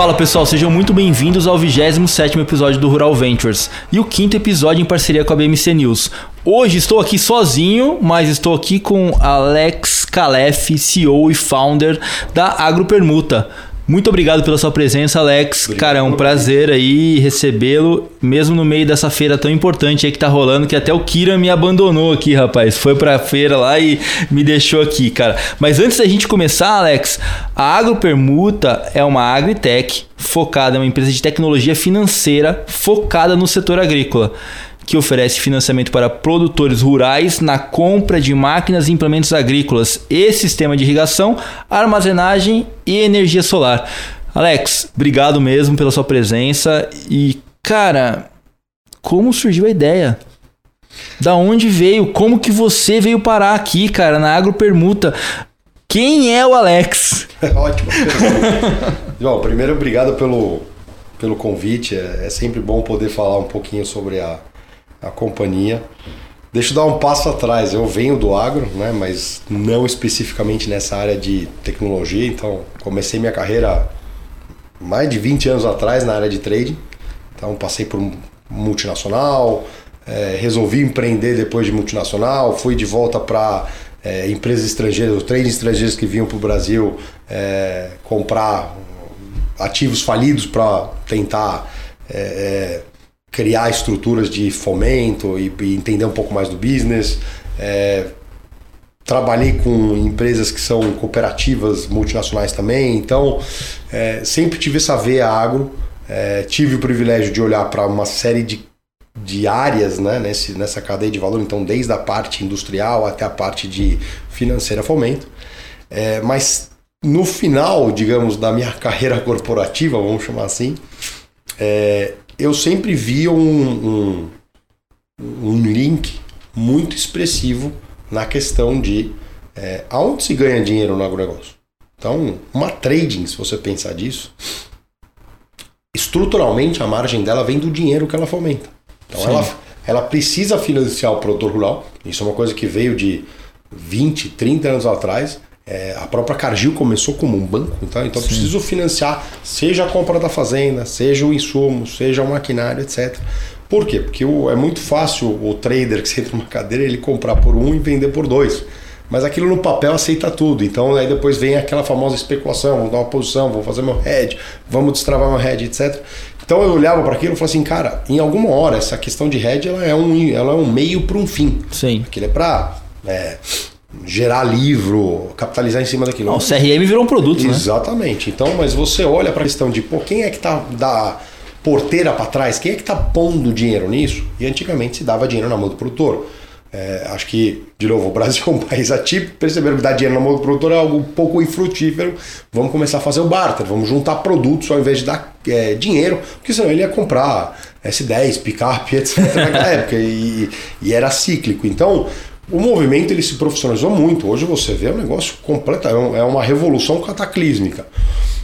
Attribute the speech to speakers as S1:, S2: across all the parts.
S1: Fala pessoal, sejam muito bem-vindos ao 27 episódio do Rural Ventures e o quinto episódio em parceria com a BMC News. Hoje estou aqui sozinho, mas estou aqui com Alex Calef, CEO e founder da Agropermuta. Muito obrigado pela sua presença, Alex. Obrigado. Cara, é um prazer aí recebê-lo, mesmo no meio dessa feira tão importante aí que tá rolando, que até o Kira me abandonou aqui, rapaz. Foi pra feira lá e me deixou aqui, cara. Mas antes da gente começar, Alex, a Agropermuta é uma agritech focada, é uma empresa de tecnologia financeira focada no setor agrícola que oferece financiamento para produtores rurais na compra de máquinas e implementos agrícolas e sistema de irrigação, armazenagem e energia solar. Alex, obrigado mesmo pela sua presença e, cara, como surgiu a ideia? Da onde veio? Como que você veio parar aqui, cara, na Agropermuta? Quem é o Alex?
S2: Ótimo. Bom, primeiro, obrigado pelo, pelo convite. É, é sempre bom poder falar um pouquinho sobre a, a companhia. Deixa eu dar um passo atrás. Eu venho do agro, né, mas não especificamente nessa área de tecnologia. Então, comecei minha carreira mais de 20 anos atrás na área de trading. Então, passei por multinacional, é, resolvi empreender depois de multinacional, fui de volta para é, empresas estrangeiras, traders estrangeiros que vinham para o Brasil é, comprar ativos falidos para tentar é, é criar estruturas de fomento e, e entender um pouco mais do business. É, trabalhei com empresas que são cooperativas multinacionais também, então é, sempre tive essa veia agro. É, tive o privilégio de olhar para uma série de, de áreas né, nesse, nessa cadeia de valor, então desde a parte industrial até a parte de financeira fomento. É, mas no final, digamos, da minha carreira corporativa, vamos chamar assim, é, eu sempre via um, um, um link muito expressivo na questão de é, aonde se ganha dinheiro no agronegócio. Então, uma trading, se você pensar disso, estruturalmente a margem dela vem do dinheiro que ela fomenta. Então, ela, ela precisa financiar o produtor rural. Isso é uma coisa que veio de 20, 30 anos atrás. É, a própria Cargill começou como um banco, então, então preciso financiar, seja a compra da fazenda, seja o insumo, seja o maquinário, etc. Por quê? Porque o, é muito fácil o trader que senta numa cadeira ele comprar por um e vender por dois. Mas aquilo no papel aceita tudo. Então aí depois vem aquela famosa especulação, vou dar uma posição, vou fazer meu head, vamos destravar meu head, etc. Então eu olhava para aquilo e falava assim, cara, em alguma hora essa questão de head ela é um, ela é um meio para um fim.
S1: Sim.
S2: Aquilo é para é, gerar livro, capitalizar em cima daquilo.
S1: Não, o CRM virou um produto,
S2: né? Exatamente. Né? Então, mas você olha para a questão de, pô, quem é que tá da porteira para trás? Quem é que tá pondo dinheiro nisso? E antigamente se dava dinheiro na mão do produtor. É, acho que, de novo, o Brasil é um país atípico, perceberam que dar dinheiro na mão do produtor é algo pouco infrutífero. Vamos começar a fazer o barter, vamos juntar produtos ao invés de dar é, dinheiro, porque senão ele ia comprar S10, picape, etc. naquela época, e, e era cíclico. Então, o movimento ele se profissionalizou muito. Hoje você vê um negócio completo, é, é uma revolução cataclísmica.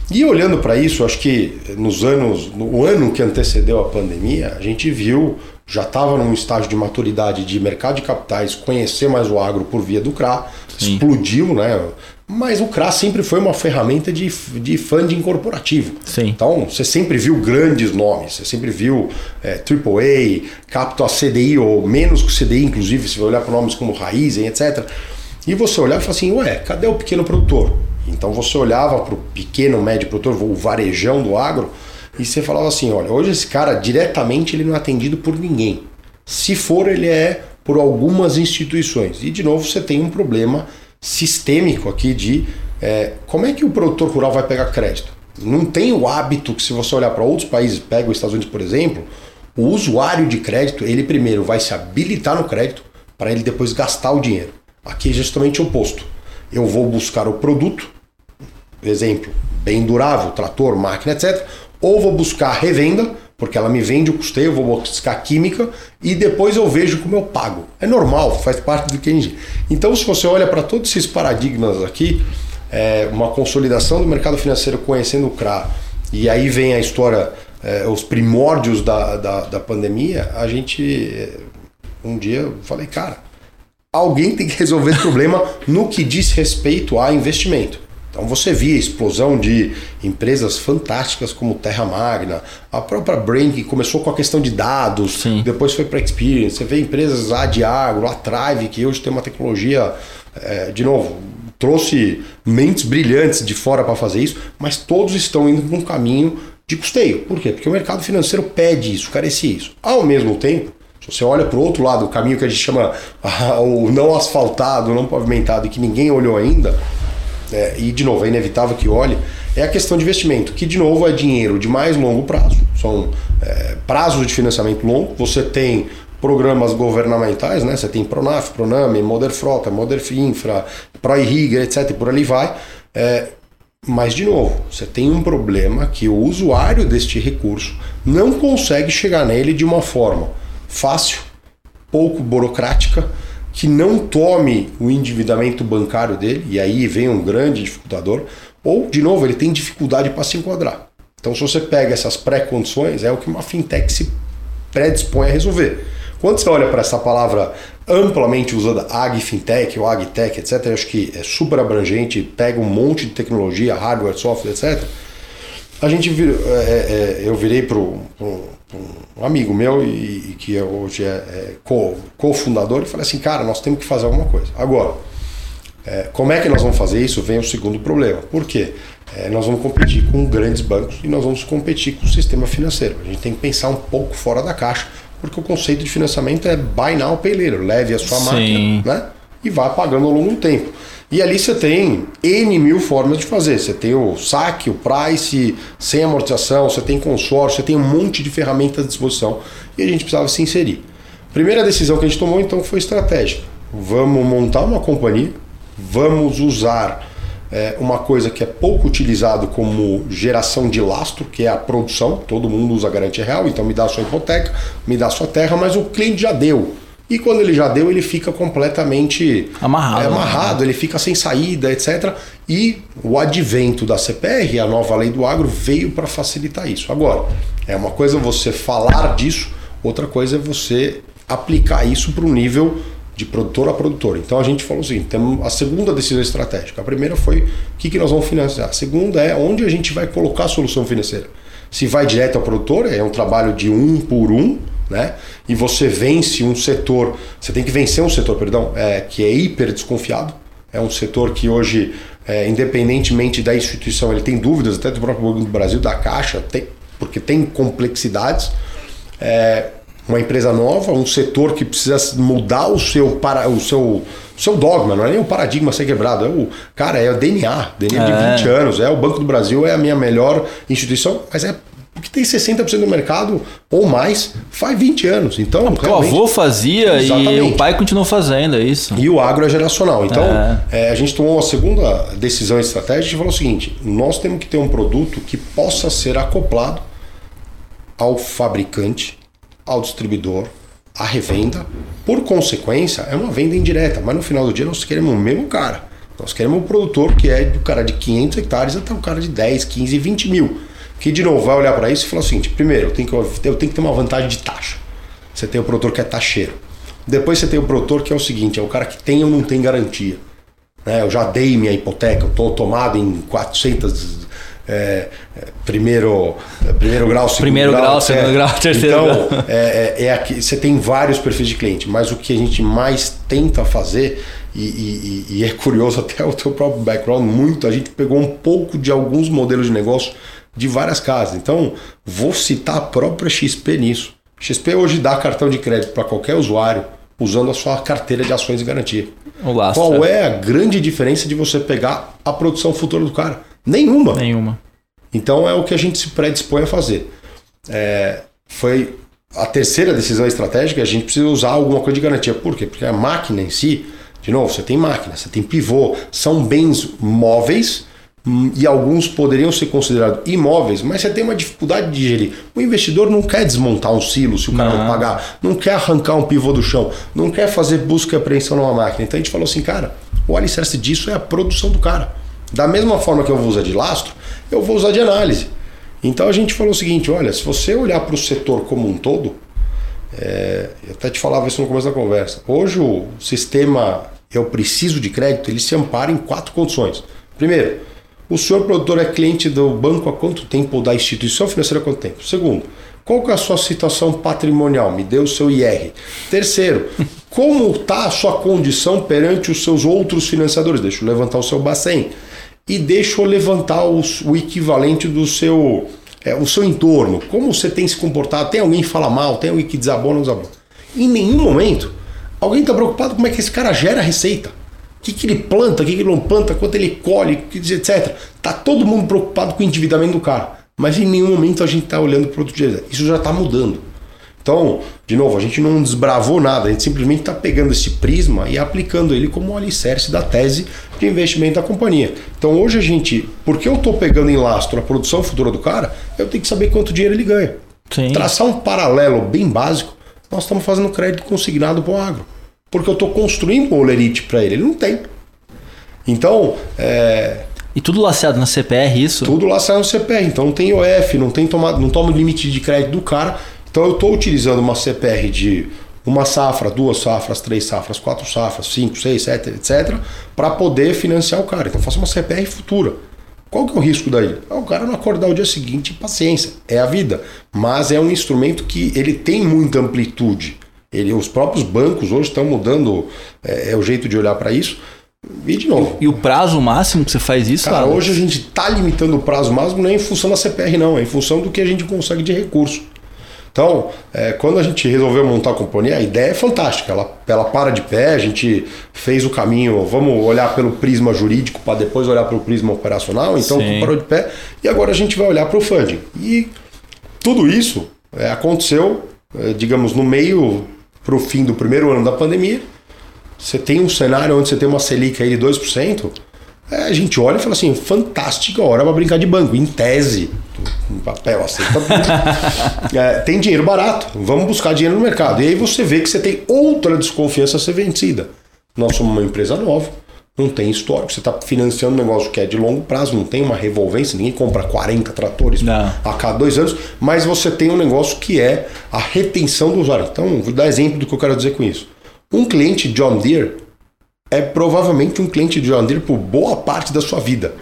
S2: E olhando para isso, acho que nos anos, no ano que antecedeu a pandemia, a gente viu, já estava num estágio de maturidade de mercado de capitais, conhecer mais o agro por via do CRA, Sim. explodiu, né? Mas o CRA sempre foi uma ferramenta de, de funding corporativo.
S1: Sim.
S2: Então, você sempre viu grandes nomes, você sempre viu é, AAA, Capital CDI, ou menos que CDI, inclusive, se você olhar para nomes como Raizen, etc. E você olhava e falava assim, ué, cadê o pequeno produtor? Então você olhava para o pequeno, médio produtor, o varejão do agro, e você falava assim, olha, hoje esse cara diretamente ele não é atendido por ninguém. Se for, ele é por algumas instituições. E de novo você tem um problema sistêmico aqui de é, como é que o produtor rural vai pegar crédito. Não tem o hábito que se você olhar para outros países, pega os Estados Unidos por exemplo, o usuário de crédito, ele primeiro vai se habilitar no crédito para ele depois gastar o dinheiro. Aqui é justamente o oposto. Eu vou buscar o produto, exemplo, bem durável, trator, máquina, etc. Ou vou buscar revenda porque ela me vende o custeio, eu vou buscar química e depois eu vejo como eu pago. É normal, faz parte do que a gente. Então, se você olha para todos esses paradigmas aqui, é uma consolidação do mercado financeiro conhecendo o CRA, e aí vem a história, é, os primórdios da, da, da pandemia, a gente. É, um dia eu falei, cara, alguém tem que resolver esse problema no que diz respeito a investimento. Então você via a explosão de empresas fantásticas como Terra Magna, a própria Brain que começou com a questão de dados,
S1: Sim.
S2: depois foi para Experience. Você vê empresas a Diagro, a Thrive, que hoje tem uma tecnologia, é, de novo, trouxe mentes brilhantes de fora para fazer isso, mas todos estão indo para um caminho de custeio. Por quê? Porque o mercado financeiro pede isso, carecia isso. Ao mesmo tempo, se você olha para o outro lado, o caminho que a gente chama o não asfaltado, não pavimentado e que ninguém olhou ainda, é, e de novo é inevitável que olhe, é a questão de investimento, que de novo é dinheiro de mais longo prazo. São é, prazos de financiamento longo. Você tem programas governamentais, né? Você tem Pronaf, Proname, Moder Frota, Moder Infra, ProIrriga, etc. Por ali vai. É, mas, de novo, você tem um problema que o usuário deste recurso não consegue chegar nele de uma forma fácil, pouco burocrática, que não tome o endividamento bancário dele, e aí vem um grande dificultador, ou, de novo, ele tem dificuldade para se enquadrar. Então, se você pega essas pré-condições, é o que uma fintech se predispõe a resolver. Quando você olha para essa palavra amplamente usada, Ag Fintech ou Agtech, etc., eu acho que é super abrangente, pega um monte de tecnologia, hardware, software, etc. A gente vir, é, é, eu virei para um, um, amigo meu e, e que hoje é, é co-fundador e falei assim, cara, nós temos que fazer alguma coisa. Agora, é, como é que nós vamos fazer isso? Vem o segundo problema. Por quê? É, nós vamos competir com grandes bancos e nós vamos competir com o sistema financeiro. A gente tem que pensar um pouco fora da caixa, porque o conceito de financiamento é buy now, pay later. Leve a sua Sim. máquina né? e vá pagando ao longo do tempo. E ali você tem N mil formas de fazer. Você tem o saque, o price, sem amortização, você tem consórcio, você tem um monte de ferramentas à disposição e a gente precisava se inserir. Primeira decisão que a gente tomou então foi estratégica. Vamos montar uma companhia, vamos usar é, uma coisa que é pouco utilizado como geração de lastro, que é a produção. Todo mundo usa garantia real, então me dá a sua hipoteca, me dá a sua terra, mas o cliente já deu. E quando ele já deu, ele fica completamente
S1: amarrado,
S2: é, amarrado ele fica sem saída, etc. E o advento da CPR, a nova lei do agro, veio para facilitar isso. Agora, é uma coisa você falar disso, outra coisa é você aplicar isso para um nível de produtor a produtor. Então a gente falou assim: temos a segunda decisão estratégica. A primeira foi o que, que nós vamos financiar. A segunda é onde a gente vai colocar a solução financeira. Se vai direto ao produtor, é um trabalho de um por um né? E você vence um setor, você tem que vencer um setor, perdão, é, que é hiper desconfiado. É um setor que hoje, é, independentemente da instituição, ele tem dúvidas, até do próprio Banco do Brasil, da Caixa, tem, porque tem complexidades. É, uma empresa nova, um setor que precisa mudar o seu, para, o seu, seu dogma, não é nem o paradigma ser quebrado, é o cara, é o DNA, DNA é. de 20 anos, é o Banco do Brasil, é a minha melhor instituição, mas é porque tem 60% do mercado ou mais faz 20 anos. Então,
S1: Não, o avô fazia Exatamente. e o pai continuou fazendo, é isso.
S2: E o agro é geracional. Então, é. É, a gente tomou a segunda decisão estratégica e falou o seguinte: nós temos que ter um produto que possa ser acoplado ao fabricante, ao distribuidor, à revenda. Por consequência, é uma venda indireta, mas no final do dia nós queremos o mesmo cara. Nós queremos o produtor que é do cara de 500 hectares até o cara de 10, 15, 20 mil que de novo vai olhar para isso e falar o seguinte: primeiro, eu tenho, que, eu tenho que ter uma vantagem de taxa. Você tem o produtor que é taxeiro. Depois você tem o produtor que é o seguinte: é o cara que tem ou não tem garantia. Né? Eu já dei minha hipoteca, eu estou tomado em 400 é, é, primeiro, primeiro grau, segundo
S1: primeiro grau, grau segundo grau, terceiro
S2: então, grau. É, é, é, aqui, você tem vários perfis de cliente, mas o que a gente mais tenta fazer, e, e, e é curioso até o teu próprio background, muito, a gente pegou um pouco de alguns modelos de negócio de várias casas. Então, vou citar a própria XP nisso. XP hoje dá cartão de crédito para qualquer usuário usando a sua carteira de ações de garantia. Qual é. é a grande diferença de você pegar a produção futura do cara? Nenhuma.
S1: Nenhuma.
S2: Então é o que a gente se predispõe a fazer. É, foi a terceira decisão estratégica, a gente precisa usar alguma coisa de garantia. Por quê? Porque a máquina em si, de novo, você tem máquina, você tem pivô, são bens móveis e alguns poderiam ser considerados imóveis, mas você tem uma dificuldade de gerir. O investidor não quer desmontar um silo se o cara não, não pagar, não quer arrancar um pivô do chão, não quer fazer busca e apreensão numa máquina. Então a gente falou assim, cara, o alicerce disso é a produção do cara. Da mesma forma que eu vou usar de lastro, eu vou usar de análise. Então a gente falou o seguinte: olha, se você olhar para o setor como um todo, é, eu até te falava isso no começo da conversa. Hoje o sistema eu preciso de crédito, ele se ampara em quatro condições. Primeiro, o senhor produtor é cliente do banco há quanto tempo ou da instituição financeira há quanto tempo? Segundo, qual que é a sua situação patrimonial? Me dê o seu IR. Terceiro, como está a sua condição perante os seus outros financiadores? Deixa eu levantar o seu Bacen. E deixa eu levantar os, o equivalente do seu, é, o seu entorno. Como você tem se comportado? Tem alguém que fala mal? Tem alguém que desabona ou desabona? Em nenhum momento alguém está preocupado como é que esse cara gera receita. O que, que ele planta, o que, que ele não planta, quanto ele colhe, etc. Tá todo mundo preocupado com o endividamento do cara. Mas em nenhum momento a gente está olhando para outro dia. Isso já está mudando. Então, de novo, a gente não desbravou nada, a gente simplesmente está pegando esse prisma e aplicando ele como um alicerce da tese de investimento da companhia. Então, hoje a gente, porque eu estou pegando em lastro a produção futura do cara, eu tenho que saber quanto dinheiro ele ganha. Sim. Traçar um paralelo bem básico, nós estamos fazendo crédito consignado para o agro. Porque eu estou construindo um olerite para ele, ele não tem. Então, é,
S1: e tudo laceado na CPR, isso?
S2: Tudo laceado no CPR. Então não tem OF, não tem tomado, não toma limite de crédito do cara. Então eu estou utilizando uma CPR de uma safra, duas safras, três safras, quatro safras, cinco, seis, sete, etc., para poder financiar o cara. Então eu faço uma CPR futura. Qual que é o risco daí? É o cara não acordar o dia seguinte, paciência, é a vida. Mas é um instrumento que ele tem muita amplitude. Ele, os próprios bancos hoje estão mudando é, é o jeito de olhar para isso. E de novo.
S1: E o prazo máximo que você faz isso?
S2: Cara, hoje a gente está limitando o prazo máximo não é em função da CPR, não, é em função do que a gente consegue de recurso. Então, é, quando a gente resolveu montar a companhia, a ideia é fantástica. Ela, ela para de pé, a gente fez o caminho, vamos olhar pelo prisma jurídico para depois olhar pelo prisma operacional, então Sim. parou de pé. E agora a gente vai olhar para o funding. E tudo isso é, aconteceu, é, digamos, no meio para o fim do primeiro ano da pandemia. Você tem um cenário onde você tem uma Selic aí de 2%, é, a gente olha e fala assim, fantástica hora para brincar de banco, em tese, papel, aceita é, tem dinheiro barato, vamos buscar dinheiro no mercado. E aí você vê que você tem outra desconfiança a ser vencida. Nós somos uma empresa nova, não tem histórico, você está financiando um negócio que é de longo prazo, não tem uma revolvência, ninguém compra 40 tratores não. a cada dois anos, mas você tem um negócio que é a retenção do usuário. Então, vou dar exemplo do que eu quero dizer com isso. Um cliente John Deere é provavelmente um cliente de John Deere por boa parte da sua vida.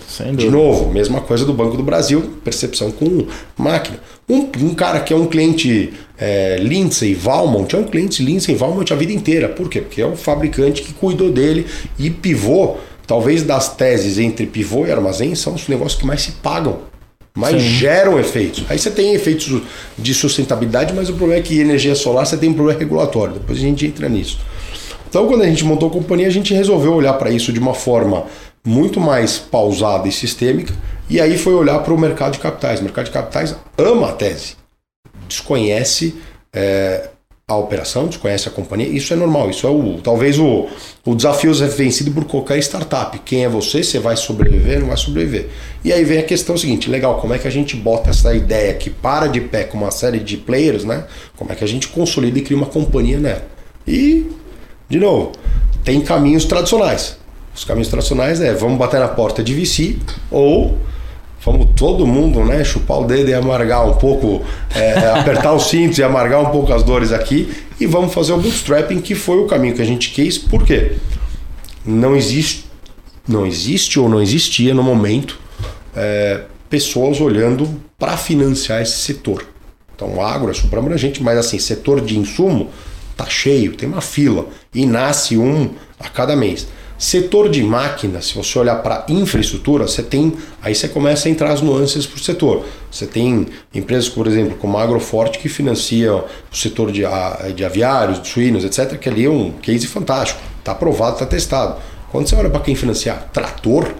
S2: De novo, mesma coisa do Banco do Brasil, percepção com máquina. Um, um cara que é um cliente é, Lindsay Valmont é um cliente Lindsay Valmont a vida inteira. Por quê? Porque é o fabricante que cuidou dele e pivô, talvez das teses entre pivô e armazém, são os negócios que mais se pagam. Mais Sim. geram efeitos. Aí você tem efeitos de sustentabilidade, mas o problema é que energia solar você tem um problema regulatório. Depois a gente entra nisso. Então, quando a gente montou a companhia, a gente resolveu olhar para isso de uma forma muito mais pausada e sistêmica, e aí foi olhar para o mercado de capitais. O mercado de capitais ama a tese, desconhece é, a operação, desconhece a companhia. Isso é normal, isso é o talvez o, o desafio é vencido por qualquer startup. Quem é você? Você vai sobreviver? Não vai sobreviver? E aí vem a questão seguinte: legal, como é que a gente bota essa ideia que para de pé com uma série de players, né? Como é que a gente consolida e cria uma companhia nela? E de novo, tem caminhos tradicionais. Os caminhos tradicionais é vamos bater na porta de VC ou vamos todo mundo né, chupar o dedo e amargar um pouco, é, apertar os cintos e amargar um pouco as dores aqui e vamos fazer o bootstrapping, que foi o caminho que a gente quis. Por quê? Não existe, não existe ou não existia no momento é, pessoas olhando para financiar esse setor. Então, o agro é super abrangente, mas assim, setor de insumo tá cheio, tem uma fila e nasce um a cada mês. Setor de máquina, se você olhar para infraestrutura, você tem. Aí você começa a entrar as nuances para o setor. Você tem empresas, por exemplo, como a Agroforte, que financia o setor de, de aviários, de suínos, etc., que ali é um case fantástico. Está aprovado, está testado. Quando você olha para quem financiar trator,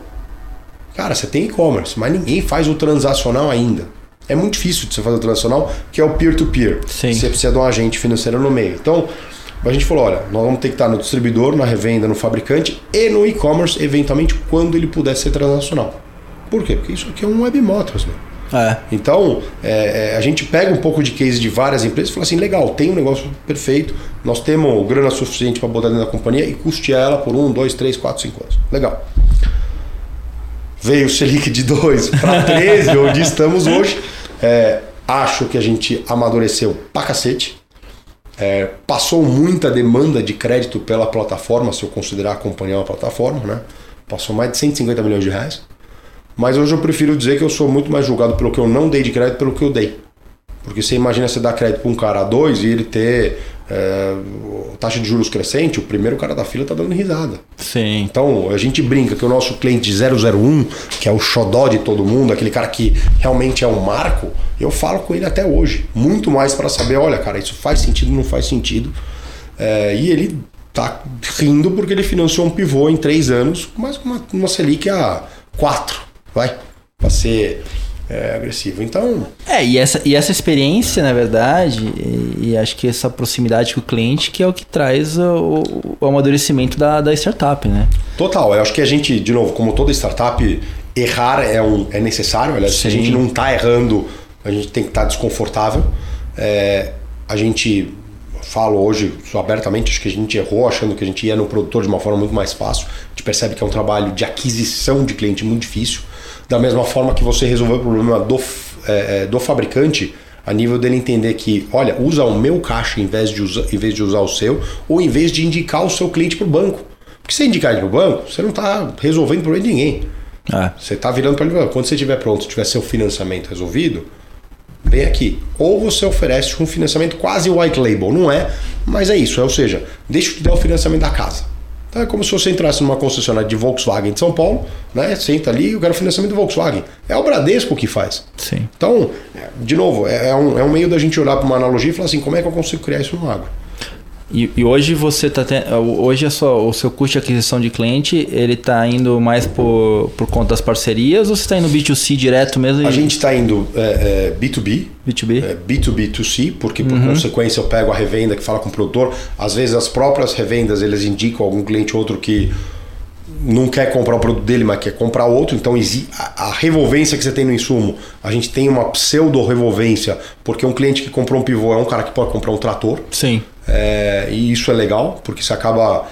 S2: cara, você tem e-commerce, mas ninguém faz o transacional ainda. É muito difícil de você fazer o transacional, que é o peer-to-peer. -peer. Você precisa de um agente financeiro no meio. Então, a gente falou, olha, nós vamos ter que estar no distribuidor, na revenda, no fabricante e no e-commerce, eventualmente, quando ele puder ser transacional. Por quê? Porque isso aqui é um web motors, né? É. Então, é, é, a gente pega um pouco de case de várias empresas e fala assim: legal, tem um negócio perfeito, nós temos grana suficiente para botar dentro da companhia e custear ela por um, dois, três, quatro, cinco anos. Legal veio o Selic de 2 para 13, onde estamos hoje. É, acho que a gente amadureceu pra cacete. É, passou muita demanda de crédito pela plataforma, se eu considerar acompanhar uma plataforma, né? Passou mais de 150 milhões de reais. Mas hoje eu prefiro dizer que eu sou muito mais julgado pelo que eu não dei de crédito pelo que eu dei. Porque você imagina você dar crédito para um cara a dois e ele ter é, taxa de juros crescente, o primeiro cara da fila tá dando risada.
S1: Sim.
S2: Então a gente brinca que o nosso cliente 001, que é o xodó de todo mundo, aquele cara que realmente é um marco, eu falo com ele até hoje. Muito mais para saber, olha, cara, isso faz sentido, não faz sentido. É, e ele tá rindo porque ele financiou um pivô em três anos, mas uma, uma Selic a quatro, vai? Para ser é, agressivo. Então.
S1: É, e essa, e essa experiência, na verdade, e, e, acho que essa proximidade com o cliente que é o que traz o, o amadurecimento da, da startup, né?
S2: Total. Eu acho que a gente, de novo, como toda startup, errar é, um, é necessário. Aliás, Sim. se a gente não está errando, a gente tem que estar tá desconfortável. É, a gente falo hoje abertamente, acho que a gente errou achando que a gente ia no produtor de uma forma muito mais fácil. A gente percebe que é um trabalho de aquisição de cliente muito difícil. Da mesma forma que você resolveu o problema do, é, é, do fabricante, a nível dele entender que, olha, usa o meu caixa em vez de, usa, em vez de usar o seu, ou em vez de indicar o seu cliente para o banco. Porque se indicar ele para o banco, você não está resolvendo o problema de ninguém. É. Você está virando para ele. Quando você estiver pronto, tiver seu financiamento resolvido, vem aqui. Ou você oferece um financiamento quase white label, não é, mas é isso. É, ou seja, deixa eu te dar o financiamento da casa. Então é como se você entrasse numa concessionária de Volkswagen de São Paulo, né? Senta ali e eu quero financiamento do Volkswagen. É o Bradesco que faz.
S1: Sim.
S2: Então, de novo, é, é um, é um meio da gente olhar para uma analogia e falar assim, como é que eu consigo criar isso no agro?
S1: E, e, hoje você tá ten... hoje sua, o seu custo de aquisição de cliente ele está indo mais por, por conta das parcerias ou você está indo B2C direto mesmo?
S2: A gente está indo é, é, B2B,
S1: B2B,
S2: é, B2B2C, porque por uhum. consequência eu pego a revenda que fala com o produtor. Às vezes as próprias revendas eles indicam algum cliente outro que não quer comprar o produto dele, mas quer comprar outro. Então a, a revolvência que você tem no insumo, a gente tem uma pseudo revolvência, porque um cliente que comprou um pivô é um cara que pode comprar um trator.
S1: Sim.
S2: É, e isso é legal, porque você acaba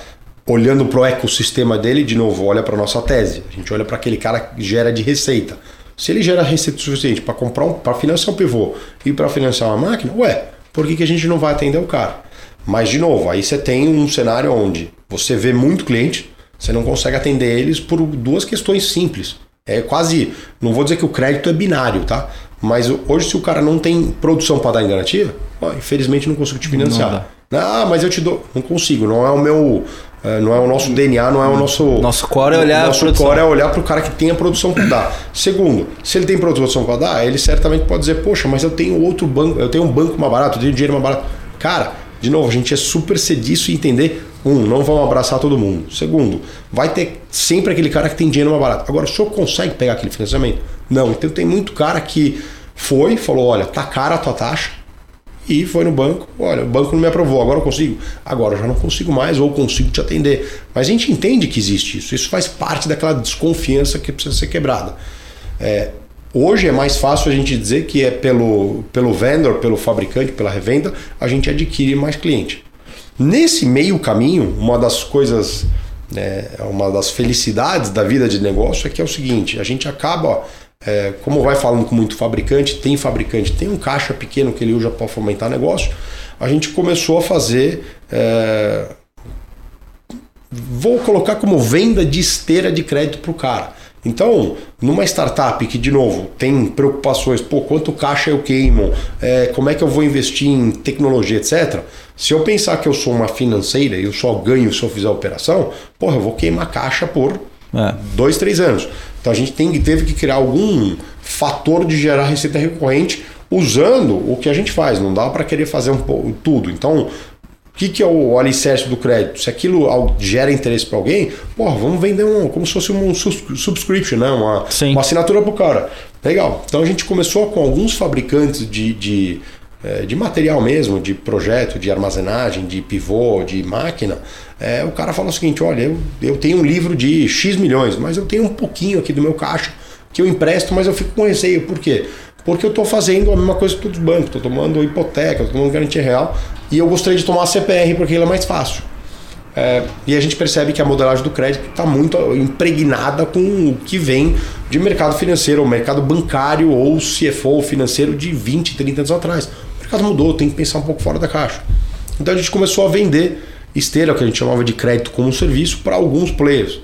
S2: olhando para o ecossistema dele, de novo, olha para nossa tese. A gente olha para aquele cara que gera de receita. Se ele gera receita suficiente para comprar um, para financiar um pivô e para financiar uma máquina, ué, por que, que a gente não vai atender o cara? Mas, de novo, aí você tem um cenário onde você vê muito cliente, você não consegue atender eles por duas questões simples. É quase, não vou dizer que o crédito é binário, tá? Mas hoje, se o cara não tem produção para dar em garantia, ó, infelizmente não consigo te financiar. Ah, mas eu te dou. Não consigo, não é o meu. É, não é o nosso DNA, não é o nosso.
S1: Nosso core é olhar
S2: Nosso core é olhar para o cara que tem a produção para dar. Segundo, se ele tem produção para dar, ele certamente pode dizer, poxa, mas eu tenho outro banco, eu tenho um banco mais barato, eu tenho dinheiro mais barato. Cara, de novo, a gente é super ser e entender. Um, não vamos abraçar todo mundo. Segundo, vai ter sempre aquele cara que tem dinheiro mais barato. Agora, o senhor consegue pegar aquele financiamento? Não. Então tem muito cara que foi, falou: olha, tá cara a tua taxa e foi no banco, olha, o banco não me aprovou, agora eu consigo. Agora eu já não consigo mais ou consigo te atender. Mas a gente entende que existe isso, isso faz parte daquela desconfiança que precisa ser quebrada. É, hoje é mais fácil a gente dizer que é pelo, pelo vendor, pelo fabricante, pela revenda, a gente adquire mais cliente. Nesse meio caminho, uma das coisas, é, uma das felicidades da vida de negócio é que é o seguinte, a gente acaba é, como vai falando com muito fabricante, tem fabricante, tem um caixa pequeno que ele usa para fomentar negócio, a gente começou a fazer. É, vou colocar como venda de esteira de crédito para o cara. Então, numa startup que, de novo, tem preocupações, pô, quanto caixa eu queimo, é, como é que eu vou investir em tecnologia, etc. Se eu pensar que eu sou uma financeira e eu só ganho se eu fizer a operação, porra, eu vou queimar caixa por é. dois, três anos. Então a gente tem, teve que criar algum fator de gerar receita recorrente usando o que a gente faz. Não dá para querer fazer um, tudo. Então, o que, que é o alicerce do crédito? Se aquilo gera interesse para alguém, porra, vamos vender um, como se fosse um subscription, né? uma, uma assinatura para o cara. Legal. Então a gente começou com alguns fabricantes de, de é, de material mesmo, de projeto, de armazenagem, de pivô, de máquina, é, o cara fala o seguinte: olha, eu, eu tenho um livro de X milhões, mas eu tenho um pouquinho aqui do meu caixa que eu empresto, mas eu fico com receio. Por quê? Porque eu estou fazendo a mesma coisa que todos os bancos, estou tomando hipoteca, estou tomando garantia real e eu gostaria de tomar a CPR porque ele é mais fácil. É, e a gente percebe que a modelagem do crédito está muito impregnada com o que vem de mercado financeiro, ou mercado bancário ou CFO financeiro de 20, 30 anos atrás mercado mudou, tem que pensar um pouco fora da caixa. Então a gente começou a vender esteira, que a gente chamava de crédito como serviço, para alguns players.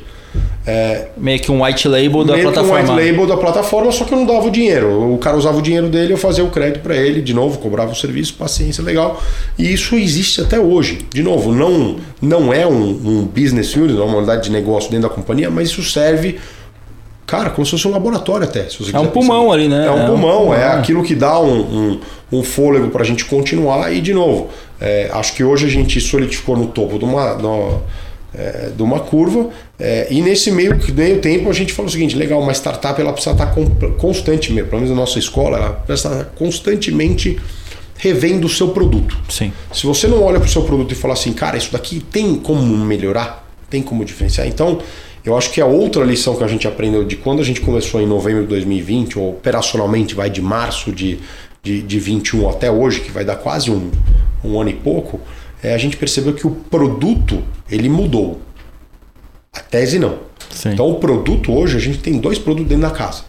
S2: É,
S1: meio que um white label da
S2: meio
S1: plataforma.
S2: Que um white label da plataforma, só que eu não dava o dinheiro. O cara usava o dinheiro dele, eu fazia o crédito para ele, de novo, cobrava o serviço, paciência, legal. E isso existe até hoje. De novo, não, não é um, um business unit, uma unidade de negócio dentro da companhia, mas isso serve Cara, como se fosse um laboratório até.
S1: é um pulmão
S2: pensar.
S1: ali, né?
S2: É um, é pulmão, um pulmão, é aquilo que dá um, um, um fôlego para a gente continuar. E, de novo, é, acho que hoje a gente solidificou no topo de uma, de uma, é, de uma curva. É, e nesse meio, meio tempo a gente falou o seguinte: legal, uma startup ela precisa estar constantemente, pelo menos na nossa escola, ela precisa estar constantemente revendo o seu produto.
S1: Sim.
S2: Se você não olha para o seu produto e fala assim, cara, isso daqui tem como melhorar, tem como diferenciar. Então, eu acho que a outra lição que a gente aprendeu de quando a gente começou em novembro de 2020, ou operacionalmente vai de março de, de, de 21 até hoje, que vai dar quase um, um ano e pouco, é, a gente percebeu que o produto ele mudou. A tese não.
S1: Sim.
S2: Então o produto hoje, a gente tem dois produtos dentro da casa.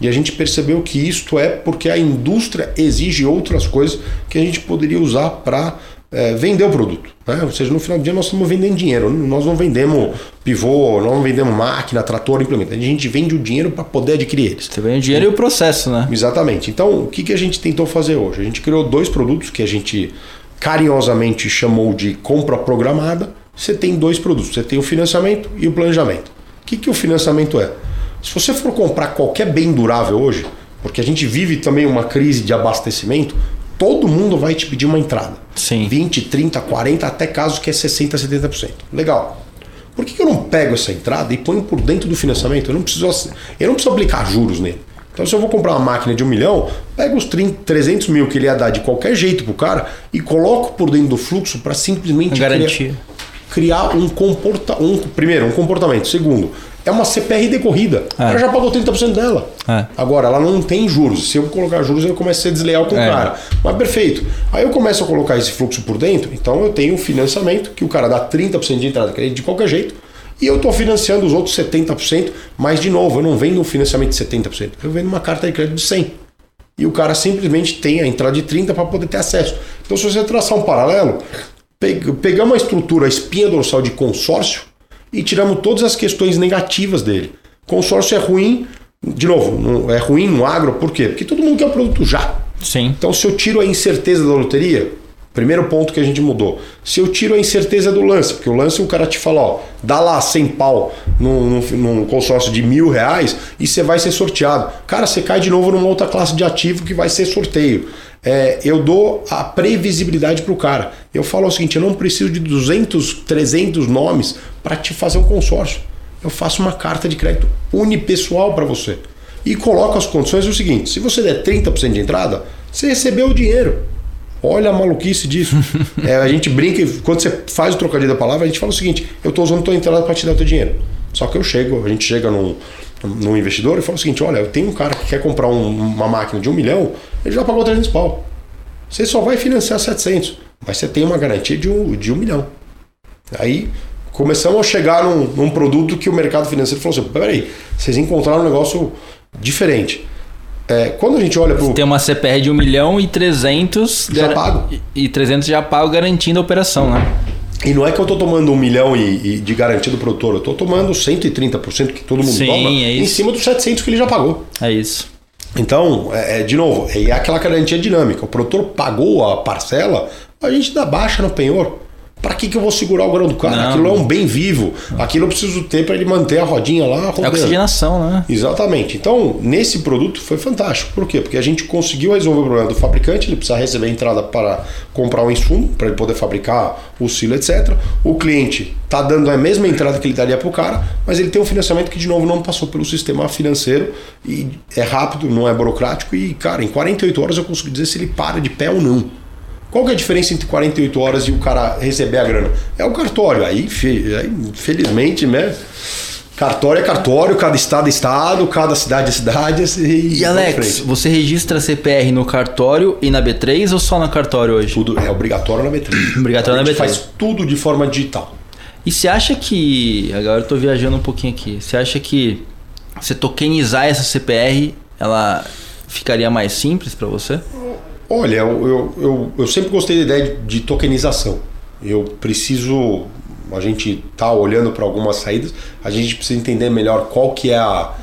S2: E a gente percebeu que isto é porque a indústria exige outras coisas que a gente poderia usar para é, vender o produto. Né? Ou seja, no final do dia nós estamos vendendo dinheiro. Nós não vendemos pivô, não vendemos máquina, trator, implemento. A gente vende o dinheiro para poder adquirir eles.
S1: Você vende o dinheiro e o processo, né?
S2: Exatamente. Então, o que, que a gente tentou fazer hoje? A gente criou dois produtos que a gente carinhosamente chamou de compra programada. Você tem dois produtos. Você tem o financiamento e o planejamento. O que, que o financiamento é? Se você for comprar qualquer bem durável hoje, porque a gente vive também uma crise de abastecimento, todo mundo vai te pedir uma entrada.
S1: Sim.
S2: 20, 30, 40, até casos que é 60, 70%. Legal. Por que eu não pego essa entrada e ponho por dentro do financiamento? Eu não preciso, eu não preciso aplicar juros nele. Então, se eu vou comprar uma máquina de um milhão, pego os 30, 300 mil que ele ia dar de qualquer jeito pro cara e coloco por dentro do fluxo para simplesmente
S1: Garantia.
S2: criar, criar um comportamento. Um, primeiro, um comportamento. Segundo, é uma CPR decorrida. É. Ela já pagou 30% dela.
S1: É.
S2: Agora, ela não tem juros. Se eu colocar juros, eu começo a ser desleal com é. o cara. Mas perfeito. Aí eu começo a colocar esse fluxo por dentro, então eu tenho um financiamento que o cara dá 30% de entrada de qualquer jeito. E eu estou financiando os outros 70%, mas de novo, eu não vendo um financiamento de 70%, eu vendo uma carta de crédito de 100%. E o cara simplesmente tem a entrada de 30% para poder ter acesso. Então, se você traçar um paralelo, pegamos a estrutura, a espinha dorsal de consórcio, e tiramos todas as questões negativas dele. Consórcio é ruim, de novo, é ruim no agro, por quê? Porque todo mundo quer o produto já.
S1: Sim.
S2: Então, se eu tiro a incerteza da loteria, primeiro ponto que a gente mudou. Se eu tiro a incerteza do lance, porque o lance o cara te fala, ó, dá lá 100 pau num, num, consórcio de mil reais e você vai ser sorteado. Cara, você cai de novo numa outra classe de ativo que vai ser sorteio é, eu dou a previsibilidade para o cara. Eu falo o seguinte: eu não preciso de 200, 300 nomes para te fazer um consórcio. Eu faço uma carta de crédito unipessoal para você. E coloco as condições o seguinte: se você der 30% de entrada, você recebeu o dinheiro. Olha a maluquice disso. é, a gente brinca, quando você faz o trocadilho da palavra, a gente fala o seguinte: eu estou usando tua entrada para te dar o teu dinheiro. Só que eu chego, a gente chega num, num investidor e fala o seguinte: olha, eu tenho um cara que quer comprar um, uma máquina de um milhão, ele já pagou 300 pau. Você só vai financiar 700, mas você tem uma garantia de um, de um milhão. Aí começamos a chegar num, num produto que o mercado financeiro falou assim: peraí, vocês encontraram um negócio diferente. É, quando a gente olha para
S1: Tem uma CPR de 1 milhão e 300...
S2: Já pago.
S1: E 300 já pago garantindo a operação, né?
S2: E não é que eu estou tomando um milhão e, e de garantia do produtor, eu estou tomando 130% que todo mundo
S1: Sim,
S2: toma
S1: é
S2: em cima dos 700 que ele já pagou.
S1: É isso.
S2: Então, é, é, de novo, é aquela garantia dinâmica. O produtor pagou a parcela, a gente dá baixa no penhor. Para que, que eu vou segurar o grão do cara? Não. Aquilo é um bem vivo. Aquilo eu preciso ter para ele manter a rodinha lá rodando.
S1: É oxigenação, né?
S2: Exatamente. Então, nesse produto foi fantástico. Por quê? Porque a gente conseguiu resolver o problema do fabricante, ele precisa receber a entrada para comprar um insumo, para ele poder fabricar o silo, etc. O cliente está dando a mesma entrada que ele daria para o cara, mas ele tem um financiamento que, de novo, não passou pelo sistema financeiro e é rápido, não é burocrático e, cara, em 48 horas eu consigo dizer se ele para de pé ou não. Qual que é a diferença entre 48 horas e o cara receber a grana? É o cartório. Aí, felizmente, né? Cartório é cartório, cada estado é estado, cada cidade é cidade.
S1: E, e Alex, você registra CPR no cartório e na B3 ou só no cartório hoje?
S2: Tudo é obrigatório na B3.
S1: obrigatório na B3.
S2: faz tudo de forma digital.
S1: E você acha que. Agora eu tô viajando um pouquinho aqui. Você acha que você tokenizar essa CPR, ela ficaria mais simples para você?
S2: Olha, eu, eu, eu, sempre gostei da ideia de, de tokenização. Eu preciso a gente está olhando para algumas saídas, a gente precisa entender melhor qual que é a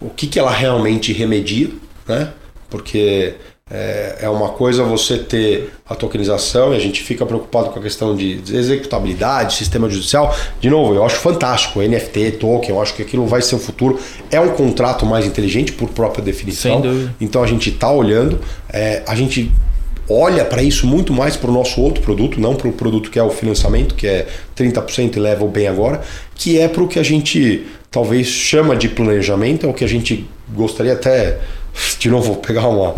S2: o que, que ela realmente remedia, né? Porque é, é uma coisa você ter a tokenização e a gente fica preocupado com a questão de executabilidade, sistema judicial. De novo, eu acho fantástico, NFT, token, eu acho que aquilo vai ser o futuro. É um contrato mais inteligente por própria definição. Então a gente está olhando, é, a gente olha para isso muito mais para o nosso outro produto, não para o produto que é o financiamento, que é 30% e leva o bem agora, que é para o que a gente talvez chama de planejamento, é o que a gente gostaria até de novo, vou pegar uma,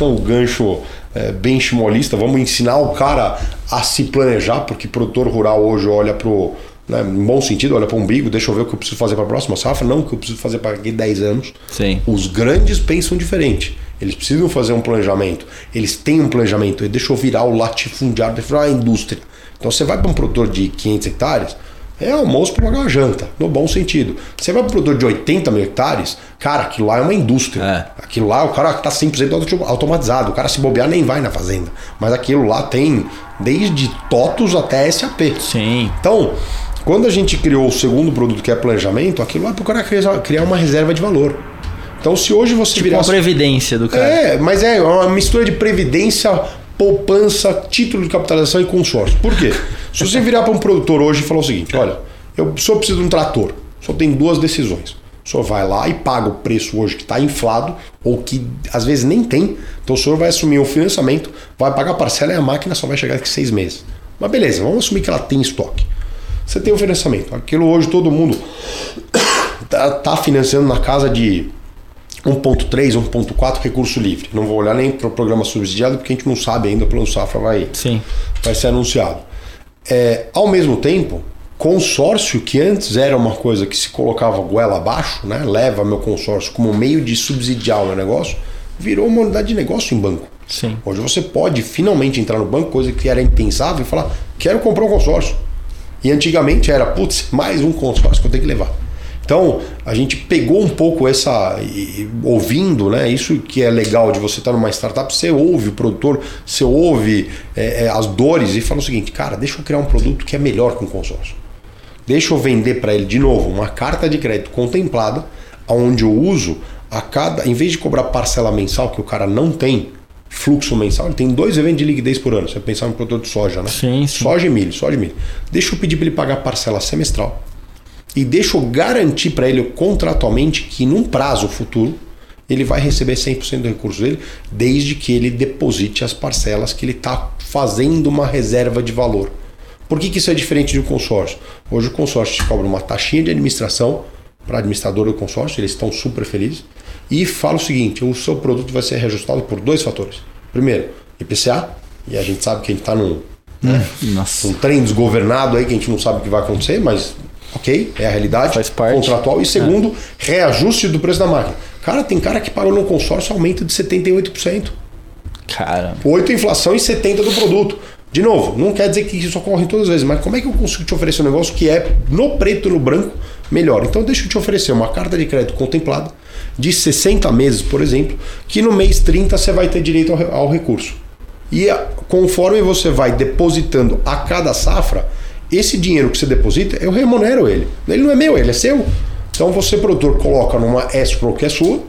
S2: um gancho é, bem chimolista, vamos ensinar o cara a se planejar, porque produtor rural hoje olha para o. Né, em bom sentido, olha para o umbigo, deixa eu ver o que eu preciso fazer para a próxima safra, não o que eu preciso fazer para daqui 10 anos.
S1: Sim.
S2: Os grandes pensam diferente. Eles precisam fazer um planejamento. Eles têm um planejamento. E deixa eu virar o latifundiário, deixa eu virar a indústria. Então você vai para um produtor de 500 hectares, é almoço para pagar uma janta, no bom sentido. Você vai para um produtor de 80 mil hectares, cara, aquilo lá é uma indústria. É. Aquilo lá, o cara está 100% automatizado. O cara se bobear nem vai na fazenda. Mas aquilo lá tem desde TOTUS até SAP.
S1: Sim.
S2: Então, quando a gente criou o segundo produto, que é planejamento, aquilo lá é para o cara criar uma reserva de valor. Então, se hoje você
S1: tipo virasse... uma previdência do cara.
S2: É, mas é uma mistura de previdência poupança, título de capitalização e consórcio. Por quê? Se você virar para um produtor hoje e falar o seguinte: olha, eu só preciso de um trator, só tem duas decisões. O senhor vai lá e paga o preço hoje que está inflado, ou que às vezes nem tem. Então o senhor vai assumir o financiamento, vai pagar a parcela e a máquina só vai chegar daqui seis meses. Mas beleza, vamos assumir que ela tem estoque. Você tem o financiamento. Aquilo hoje todo mundo está tá financiando na casa de 1.3, 1.4 recurso livre. Não vou olhar nem para o programa subsidiado porque a gente não sabe ainda, o plano safra vai,
S1: Sim.
S2: vai ser anunciado. É, ao mesmo tempo, consórcio, que antes era uma coisa que se colocava goela abaixo, né, leva meu consórcio como meio de subsidiar o meu negócio, virou uma unidade de negócio em banco.
S1: Sim.
S2: Hoje você pode finalmente entrar no banco, coisa que era impensável, e falar: quero comprar um consórcio. E antigamente era, putz, mais um consórcio que eu tenho que levar. Então, a gente pegou um pouco essa. E, ouvindo, né? Isso que é legal de você estar numa startup, você ouve o produtor, você ouve é, é, as dores e fala o seguinte: cara, deixa eu criar um produto que é melhor que um consórcio. Deixa eu vender para ele de novo uma carta de crédito contemplada, onde eu uso a cada. Em vez de cobrar parcela mensal, que o cara não tem fluxo mensal, ele tem dois eventos de liquidez por ano. Você pensar no produtor de soja, né?
S1: Sim, sim.
S2: Soja e milho, soja e milho. Deixa eu pedir para ele pagar parcela semestral e deixo garantir para ele contratualmente que num prazo futuro ele vai receber 100% do recurso dele, desde que ele deposite as parcelas que ele está fazendo uma reserva de valor. Por que, que isso é diferente de um consórcio? Hoje o consórcio te cobra uma taxinha de administração para administrador do consórcio, eles estão super felizes, e fala o seguinte: o seu produto vai ser reajustado por dois fatores. Primeiro, IPCA, e a gente sabe que a gente está num, né, num trem desgovernado aí que a gente não sabe o que vai acontecer, mas ok, é a realidade
S1: Faz parte.
S2: contratual. E segundo, é. reajuste do preço da máquina. Cara, tem cara que parou no consórcio aumento de 78%.
S1: Cara.
S2: 8 inflação e 70 do produto. De novo, não quer dizer que isso ocorre todas as vezes, mas como é que eu consigo te oferecer um negócio que é no preto e no branco melhor? Então deixa eu te oferecer uma carta de crédito contemplada de 60 meses, por exemplo, que no mês 30 você vai ter direito ao, ao recurso. E conforme você vai depositando a cada safra, esse dinheiro que você deposita, eu remunero ele. Ele não é meu, ele é seu. Então você, produtor, coloca numa escrow que é sua,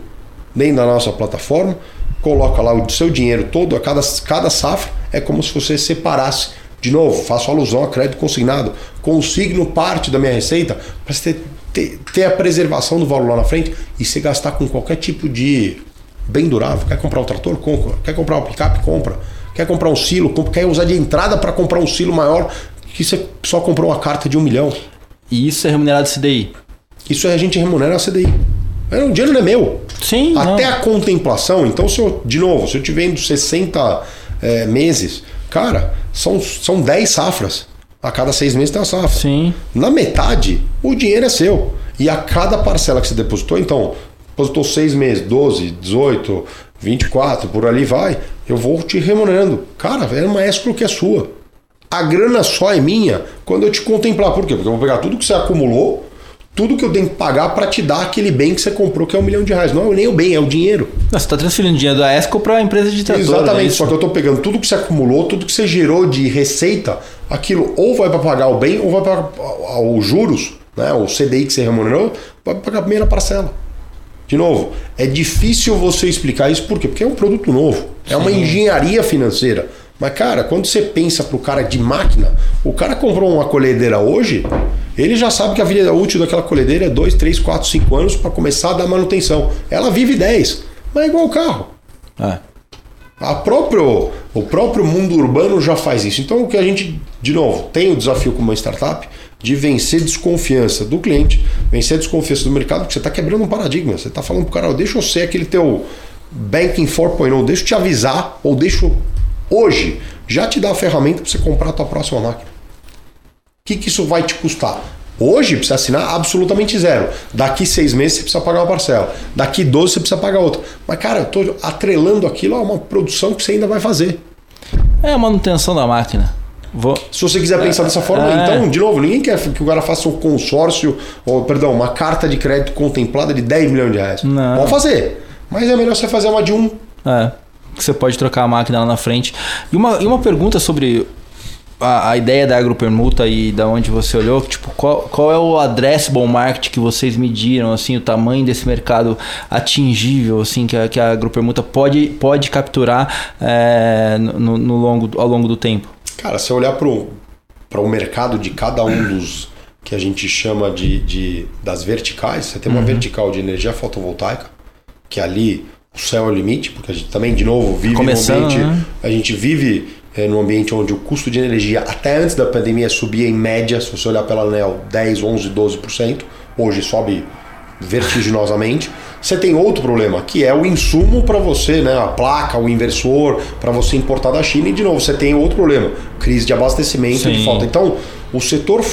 S2: dentro da nossa plataforma, coloca lá o seu dinheiro todo, a cada, cada safra, é como se você separasse. De novo, faço alusão a crédito consignado. Consigno parte da minha receita para você ter, ter, ter a preservação do valor lá na frente e você gastar com qualquer tipo de bem durável. Quer comprar um trator? Compra. Quer comprar um picape? Compra. Quer comprar um silo? Compra. Quer usar de entrada para comprar um silo maior? Que você só comprou uma carta de um milhão.
S1: E isso é remunerado CDI?
S2: Isso a gente remunera a CDI. O dinheiro não é meu.
S1: Sim.
S2: Até
S1: não.
S2: a contemplação, então, se eu, de novo, se eu te vendo 60 é, meses, cara, são, são 10 safras. A cada seis meses tem uma safra.
S1: Sim.
S2: Na metade, o dinheiro é seu. E a cada parcela que você depositou, então, depositou seis meses, 12, 18, 24, por ali vai, eu vou te remunerando. Cara, é uma escro que é sua. A grana só é minha quando eu te contemplar. Por quê? Porque eu vou pegar tudo que você acumulou, tudo que eu tenho que pagar para te dar aquele bem que você comprou, que é um milhão de reais. Não é nem o bem, é o dinheiro.
S1: Não, você está transferindo dinheiro da Esco para a empresa de trator.
S2: Exatamente, é só que eu estou pegando tudo que você acumulou, tudo que você gerou de receita aquilo ou vai para pagar o bem ou vai para os juros, né, o CDI que você remunerou, vai pagar a primeira parcela. De novo, é difícil você explicar isso por quê? Porque é um produto novo, é uma engenharia financeira. Mas, cara, quando você pensa pro cara de máquina, o cara comprou uma colhedeira hoje, ele já sabe que a vida útil daquela colhedeira é 2, 3, 4, 5 anos para começar a dar manutenção. Ela vive 10, mas é igual o carro.
S1: É.
S2: A próprio, o próprio mundo urbano já faz isso. Então, o que a gente, de novo, tem o desafio como uma startup de vencer desconfiança do cliente, vencer desconfiança do mercado, porque você está quebrando um paradigma. Você está falando para o cara, deixa eu ser aquele teu banking 4.0, deixa eu te avisar, ou deixa eu, hoje já te dar a ferramenta para você comprar a tua próxima máquina. O que, que isso vai te custar? Hoje precisa assinar absolutamente zero. Daqui seis meses você precisa pagar uma parcela. Daqui 12 você precisa pagar outra. Mas, cara, eu estou atrelando aquilo a uma produção que você ainda vai fazer.
S1: É a manutenção da máquina. Vou...
S2: Se você quiser pensar dessa forma,
S1: É.
S2: então, de novo, ninguém quer que o cara faça um consórcio, ou, perdão, uma carta de crédito contemplada de 10 milhões de reais.
S1: Não.
S2: Pode fazer. Mas é melhor você fazer uma de um.
S1: É, que você pode trocar a máquina lá na frente. E uma, e uma pergunta sobre a, a ideia da agropermuta e da onde você olhou, tipo, qual, qual é o addressable market que vocês mediram, assim, o tamanho desse mercado atingível, assim, que a, que a agropermuta pode, pode capturar é, no, no longo, ao longo do tempo?
S2: Cara, se eu olhar para o mercado de cada um dos que a gente chama de, de das verticais, você tem uma vertical de energia fotovoltaica, que ali o céu é o limite, porque a gente também, de novo, vive
S1: Começando,
S2: num ambiente.
S1: né?
S2: A gente vive é, num ambiente onde o custo de energia, até antes da pandemia, subia em média, se você olhar pela ANEL, 10, 11, 12%. Hoje sobe vertiginosamente. Você tem outro problema, que é o insumo para você, né? A placa, o inversor, para você importar da China. E de novo, você tem outro problema, crise de abastecimento,
S1: Sim.
S2: de falta. Então, o setor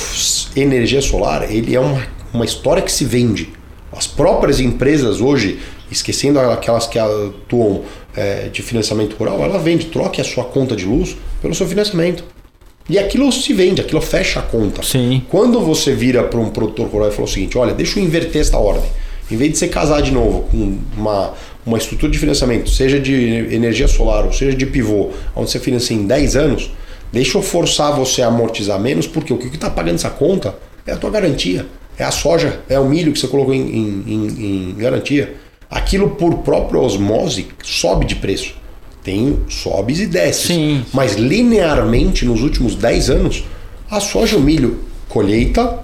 S2: energia solar, ele é uma, uma história que se vende. As próprias empresas hoje, esquecendo aquelas que atuam é, de financiamento rural, ela vende, troque a sua conta de luz pelo seu financiamento. E aquilo se vende, aquilo fecha a conta.
S1: Sim.
S2: Quando você vira para um produtor rural e fala o seguinte: olha, deixa eu inverter esta ordem. Em vez de você casar de novo com uma, uma estrutura de financiamento, seja de energia solar ou seja de pivô, onde você financia em 10 anos, deixa eu forçar você a amortizar menos, porque o que está pagando essa conta é a tua garantia. É a soja, é o milho que você colocou em, em- em- em garantia. Aquilo por própria osmose sobe de preço. Tem sobes e desces.
S1: Sim.
S2: Mas linearmente, nos últimos 10 anos, a soja e o milho colheita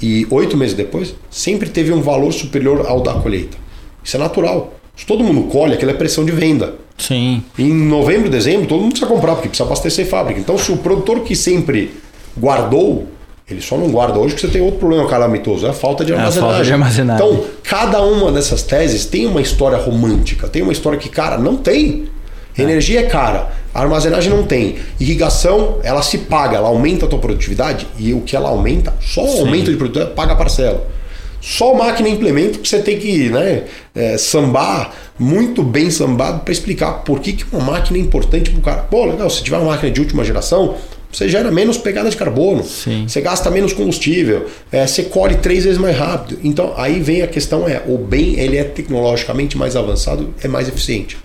S2: e oito meses depois sempre teve um valor superior ao da colheita. Isso é natural. Se todo mundo colhe, aquela é pressão de venda.
S1: Sim.
S2: Em novembro, dezembro, todo mundo precisa comprar, porque precisa abastecer fábrica. Então, se o produtor que sempre guardou, ele só não guarda hoje porque você tem outro problema calamitoso, é a falta de
S1: É a
S2: armazenagem.
S1: falta de armazenagem.
S2: Então, cada uma dessas teses tem uma história romântica, tem uma história que, cara, não tem. Energia é cara, armazenagem não tem. Irrigação, ela se paga, ela aumenta a tua produtividade e o que ela aumenta, só o aumento de produtividade paga a parcela. Só máquina e implemento que você tem que né, é, sambar, muito bem sambado, para explicar por que, que uma máquina é importante para o cara. Pô, legal, se tiver uma máquina de última geração, você gera menos pegada de carbono,
S1: Sim.
S2: você gasta menos combustível, é, você colhe três vezes mais rápido. Então aí vem a questão: é o bem ele é tecnologicamente mais avançado, é mais eficiente.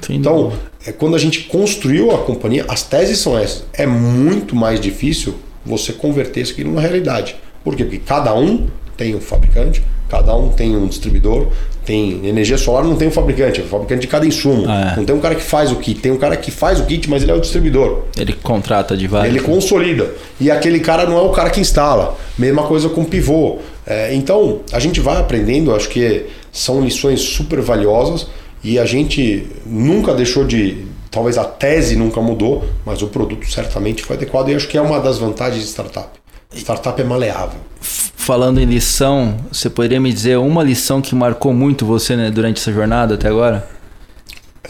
S1: Sem
S2: Então, é, quando a gente construiu a companhia, as teses são essas. É muito mais difícil você converter isso aqui numa realidade. Por quê? Porque cada um tem um fabricante, cada um tem um distribuidor, tem energia solar, não tem um fabricante, é o fabricante de cada insumo.
S1: É.
S2: Não tem um cara que faz o kit, tem um cara que faz o kit, mas ele é o distribuidor.
S1: Ele contrata de vários.
S2: Ele consolida. E aquele cara não é o cara que instala. Mesma coisa com pivô. É, então, a gente vai aprendendo, acho que são lições super valiosas e a gente nunca deixou de. Talvez a tese nunca mudou, mas o produto certamente foi adequado e acho que é uma das vantagens de startup. Startup é maleável.
S1: Falando em lição, você poderia me dizer uma lição que marcou muito você né, durante essa jornada até agora?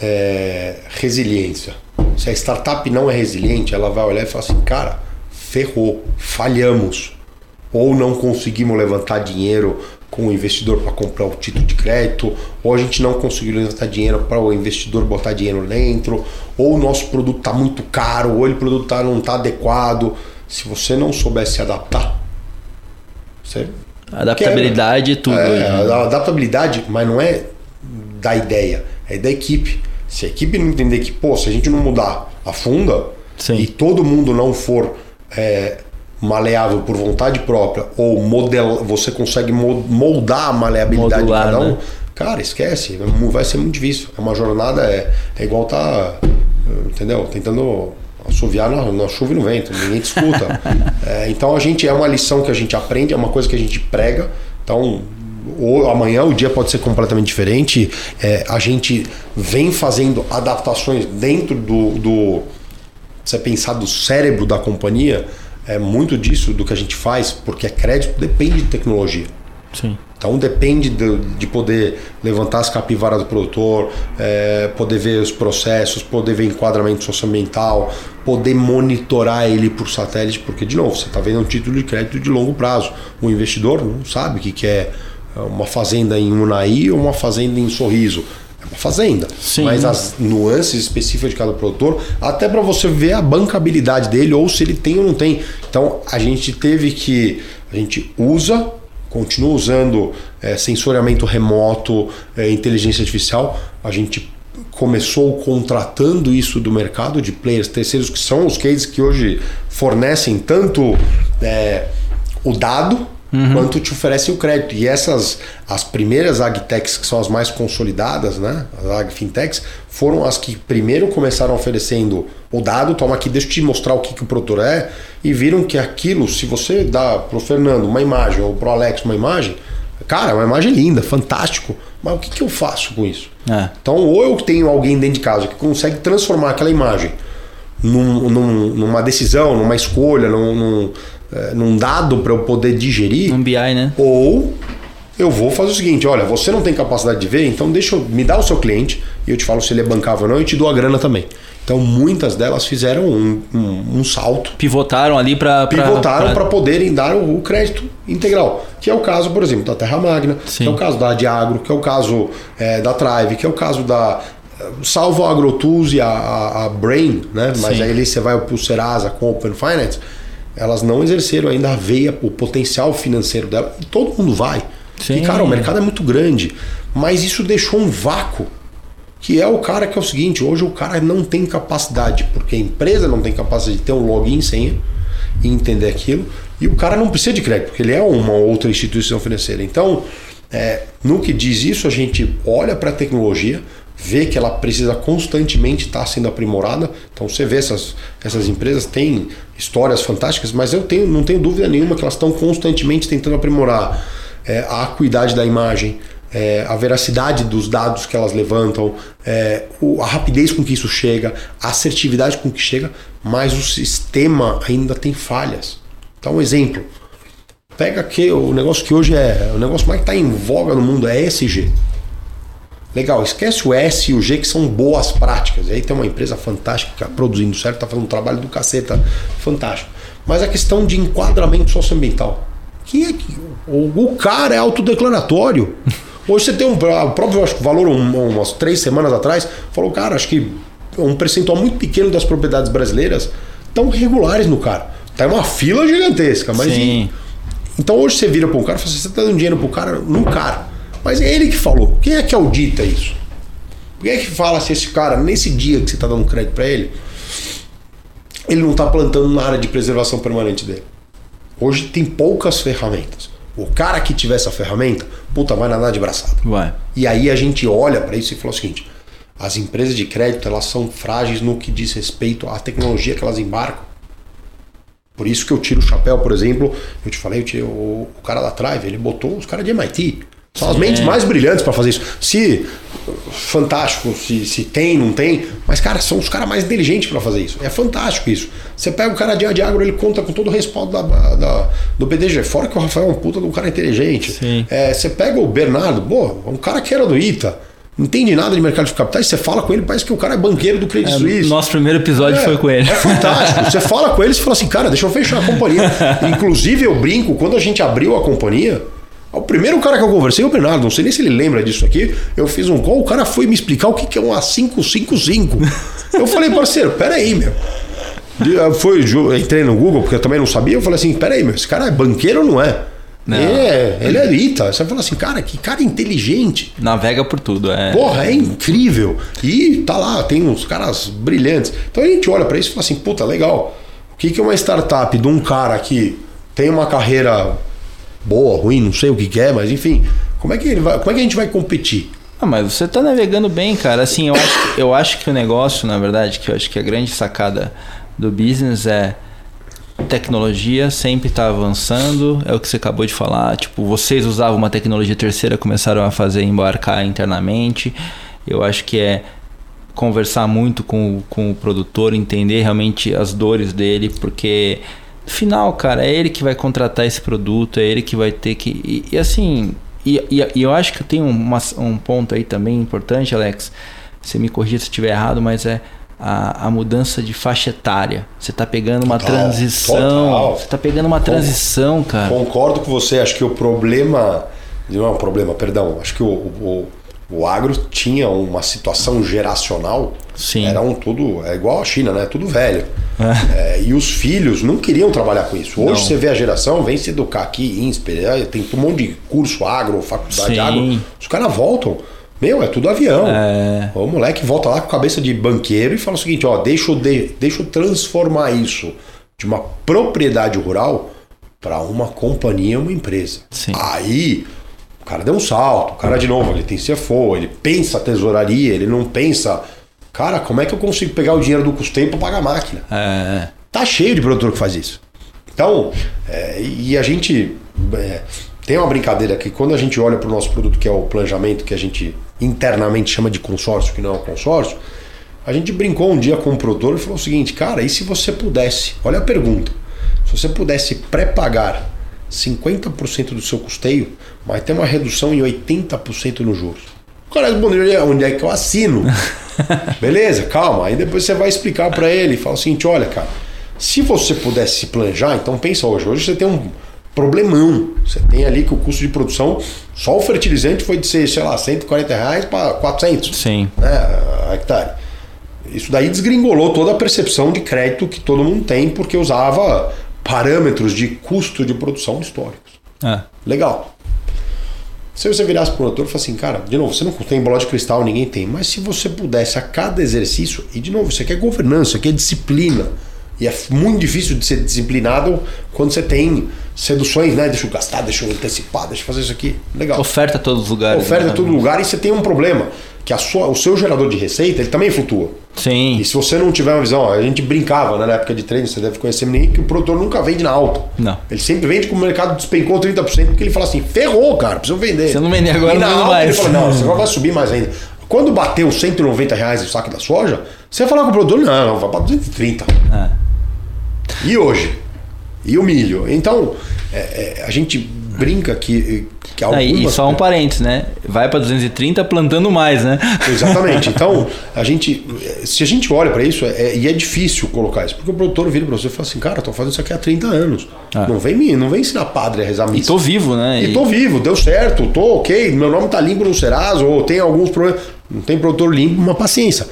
S2: é, resiliência. Se a startup não é resiliente, ela vai olhar e falar assim, cara, ferrou, falhamos. Ou não conseguimos levantar dinheiro com o investidor para comprar o título de crédito, ou a gente não conseguiu levantar dinheiro para o investidor botar dinheiro dentro, ou o nosso produto está muito caro, ou o produto tá, não está adequado. Se você não souber se adaptar, você
S1: Adaptabilidade e tudo.
S2: é,
S1: né?
S2: a adaptabilidade, mas não é da ideia, é da equipe. Se a equipe não entender que, pô, se a gente não mudar a funda
S1: Sim.
S2: e todo mundo não for é, maleável por vontade própria ou model, você consegue moldar a maleabilidade
S1: Modular,
S2: de cada um,
S1: né?
S2: cara, esquece. Vai ser muito difícil. É uma jornada, é, é igual tá, entendeu? Tentando assoviar na, na chuva e no vento, ninguém te escuta. É, então a gente é uma lição que a gente aprende, é uma coisa que a gente prega. Então ou amanhã o dia pode ser completamente diferente. É, a gente vem fazendo adaptações dentro do, do você pensar do cérebro da companhia, é muito disso do que a gente faz, porque é crédito depende de tecnologia.
S1: Sim.
S2: Então depende de, de, poder levantar as capivaras do produtor, é, poder ver os processos, poder ver enquadramento socioambiental, poder monitorar ele por satélite, porque de novo, você está vendo um título de crédito de longo prazo. O investidor não sabe o que, que é uma fazenda em Unai ou uma fazenda em Sorriso. É uma fazenda.
S1: Sim.
S2: Mas as nuances específicas de cada produtor, até para você ver a bancabilidade dele ou se ele tem ou não tem. Então a gente teve que. A gente usa continua usando é, sensoriamento remoto, é, inteligência artificial. A gente começou contratando isso do mercado de players terceiros, que são os cases que hoje fornecem tanto é, o dado uhum. quanto te oferecem o crédito. E essas, as primeiras agtechs, que são as mais consolidadas, né? as agfintechs, foram as que primeiro começaram oferecendo o dado, toma aqui, deixa eu te mostrar o que, que o produtor é, e viram que aquilo, se você dá pro Fernando uma imagem ou pro Alex uma imagem, cara, é uma imagem linda, fantástico, mas o que, que eu faço com isso? É. Então, ou eu tenho alguém dentro de casa que consegue transformar aquela imagem num, num, numa decisão, numa escolha, num, é, num dado para eu poder digerir.
S1: Um BI, né?
S2: Ou eu vou fazer o seguinte: olha, você não tem capacidade de ver, então deixa eu me dar o seu cliente e eu te falo se ele é bancável ou não e te dou a grana também. Então muitas delas fizeram um, um, um salto.
S1: Pivotaram ali para.
S2: Pivotaram para poderem dar o, o, crédito integral. Que é o caso, por exemplo, da Terra Magna, Sim. que é o caso da Diagro, que é o caso é, da Trive, que é o caso da. Salvo a AgroTools e a, a, a Brain, né? Mas Sim. aí você vai para o Serasa com Open Finance, elas não exerceram ainda a veia, o potencial financeiro dela. E todo mundo vai. Sim. E, cara, o mercado é muito grande. Mas isso deixou um vácuo que é o cara que é o seguinte, hoje o cara não tem capacidade, porque a empresa não tem capacidade de ter um login e senha e entender aquilo, e o cara não precisa de crédito, porque ele é uma outra instituição financeira. Então, é, no que diz isso, a gente olha para a tecnologia, vê que ela precisa constantemente estar sendo aprimorada. Então você vê essas, essas empresas têm histórias fantásticas, mas eu tenho, não tenho dúvida nenhuma que elas estão constantemente tentando aprimorar é, a acuidade da imagem, é, a veracidade dos dados que elas levantam, é, o, a rapidez com que isso chega, a assertividade com que chega, mas o sistema ainda tem falhas. Então, um exemplo. Pega que o negócio que hoje é o negócio mais que está em voga no mundo é ESG. Legal, esquece o S e o G que são boas práticas. E aí tem uma empresa fantástica que está produzindo certo, está fazendo um trabalho do caceta fantástico. Mas a questão de enquadramento socioambiental. Quem é que. O, o cara é autodeclaratório. Hoje você tem um. O próprio acho, valor, um, umas três semanas atrás, falou, cara, acho que um percentual muito pequeno das propriedades brasileiras estão regulares no cara. Tá uma fila gigantesca, mas. Sim. então hoje você vira para um cara e fala assim, você está dando dinheiro para o cara, no cara. Mas é ele que falou. Quem é que audita isso? Quem é que fala se esse cara, nesse dia que você está dando crédito para ele, ele não está plantando na área de preservação permanente dele? Hoje tem poucas ferramentas. O cara que tiver essa ferramenta, puta, vai nadar de braçada.
S1: Vai.
S2: E aí a gente olha para isso e fala o seguinte: as empresas de crédito elas são frágeis no que diz respeito à tecnologia que elas embarcam. Por isso que eu tiro o chapéu, por exemplo, eu te falei, eu tirei o, o cara da Trive, ele botou os caras de MIT. São as mentes é. mais brilhantes para fazer isso. Se fantástico, se, se tem, não tem, mas cara, são os caras mais inteligentes para fazer isso. É fantástico isso. Você pega o cara de, de agro, ele conta com todo o respaldo da, da, do PDG. Fora que o Rafael é um puta de um cara inteligente. É, você pega o Bernardo, pô, um cara que era do ITA. Não entende nada de mercado de capitais, você fala com ele, parece que o cara é banqueiro do Credit é, Suisse.
S1: Nosso primeiro episódio é, foi com ele.
S2: É fantástico. Você fala com ele e fala assim, cara, deixa eu fechar a companhia. Inclusive, eu brinco, quando a gente abriu a companhia, o primeiro cara que eu conversei, o Bernardo, não sei nem se ele lembra disso aqui. Eu fiz um call, o cara foi me explicar o que é um A555. Eu falei, parceiro, peraí, meu. Foi, entrei no Google, porque eu também não sabia. Eu falei assim: peraí, meu, esse cara é banqueiro ou não é? Não. É, ele é Ita. Você fala assim, cara, que cara inteligente.
S1: Navega por tudo, é.
S2: Porra, é incrível. E tá lá, tem uns caras brilhantes. Então a gente olha para isso e fala assim, puta, legal que, que é uma startup de um cara que tem uma carreira boa, ruim, não sei o que, que é, mas enfim, como é que ele vai, como é que a gente vai competir?
S1: Ah, mas você tá navegando bem, cara. Assim, eu acho, eu acho que o negócio, na verdade, que eu acho que a grande sacada do business é tecnologia sempre está avançando, é o que você acabou de falar. Tipo, vocês usavam uma tecnologia terceira, começaram a fazer embarcar internamente. Eu acho que é conversar muito com, com o produtor, entender realmente as dores dele, porque final, cara, é ele que vai contratar esse produto, é ele que vai ter que. E, e assim, e, e, e, eu acho que tem uma, um ponto aí também importante, Alex. Você me corrija se estiver errado, mas é a, a mudança de faixa etária. Você está pegando uma total, transição. Total. Você está pegando uma transição, cara.
S2: Concordo com você. Acho que o problema. Não é um problema, perdão. Acho que o, o, o agro tinha uma situação geracional.
S1: Sim.
S2: Era um tudo. É igual a China, né? Tudo velho. É. É, e os filhos não queriam trabalhar com isso. Hoje não. você vê a geração, vem se educar aqui, INSPER, é, tem um monte de curso agro, faculdade Sim. agro. Os caras voltam. Meu, é tudo avião. É... O moleque volta lá com cabeça de banqueiro e fala o seguinte: ó, deixa eu, de, deixa eu transformar isso de uma propriedade rural para uma companhia, uma empresa.
S1: Sim.
S2: Aí o cara deu um salto, o cara de novo, ele tem CFO, ele pensa tesouraria, ele não pensa, cara, como é que eu consigo pegar o dinheiro do custeio para pagar a máquina?
S1: É.
S2: Tá cheio de produtor que faz isso. Então, é, e a gente é, tem uma brincadeira que quando a gente olha para o nosso produto, que é o planejamento, que a gente internamente chama de consórcio, que não é um consórcio, a gente brincou um dia com um produtor e falou o seguinte, cara, e se você pudesse, olha a pergunta, se você pudesse pré-pagar 50% do seu custeio, mas ter uma redução em 80% nos juros. O cara respondeu, onde é que eu assino? Beleza, calma. Aí depois você vai explicar para ele, fala o seguinte, olha, cara, se você pudesse se planejar, então pensa hoje, hoje você tem um problemão. Você tem ali que o custo de produção, só o fertilizante foi de ser, sei lá, 140 reais para 400
S1: Sim.
S2: Né, hectare. Isso daí desgringolou toda a percepção de crédito que todo mundo tem, porque usava parâmetros de custo de produção históricos.
S1: É.
S2: Legal. Se você virasse para o produtor e falasse assim, cara, de novo, você não tem bola de cristal, ninguém tem, mas se você pudesse a cada exercício, e de novo, isso aqui é governança, isso aqui é disciplina, e é muito difícil de ser disciplinado quando você tem seduções, né? Deixa eu gastar, deixa eu antecipar, deixa eu fazer isso aqui. Legal.
S1: Oferta a todos os lugares.
S2: Oferta né? a todo lugar e você tem um problema. Que a sua, o seu gerador de receita ele também flutua.
S1: Sim.
S2: E se você não tiver uma visão, ó, a gente brincava né, na época de treino, você deve conhecer nem que o produtor nunca vende na alta.
S1: Não.
S2: Ele sempre vende com o mercado despencou 30%, porque ele fala assim: ferrou, cara, preciso vender.
S1: Se eu não vender agora,
S2: e
S1: não alta, mais.
S2: Ele fala: não, você vai subir mais ainda. Quando bateu 190 reais o saco da soja, você vai falar com o produtor: não, não vai para 230. É. E hoje? E o milho? Então, é, é, a gente brinca que, que algumas...
S1: E só um parênteses, né? Vai para 230 plantando mais, né?
S2: Exatamente. Então, a gente, se a gente olha para isso, é, e é difícil colocar isso, porque o produtor vira para você e fala assim, cara, tô fazendo isso aqui há 30 anos. Ah. Não, vem me, não vem ensinar padre a rezar missa.
S1: E tô vivo, né?
S2: E, e tô vivo, deu certo, tô ok, meu nome tá limpo no Serasa, ou tem alguns problemas. Não tem produtor limpo, uma paciência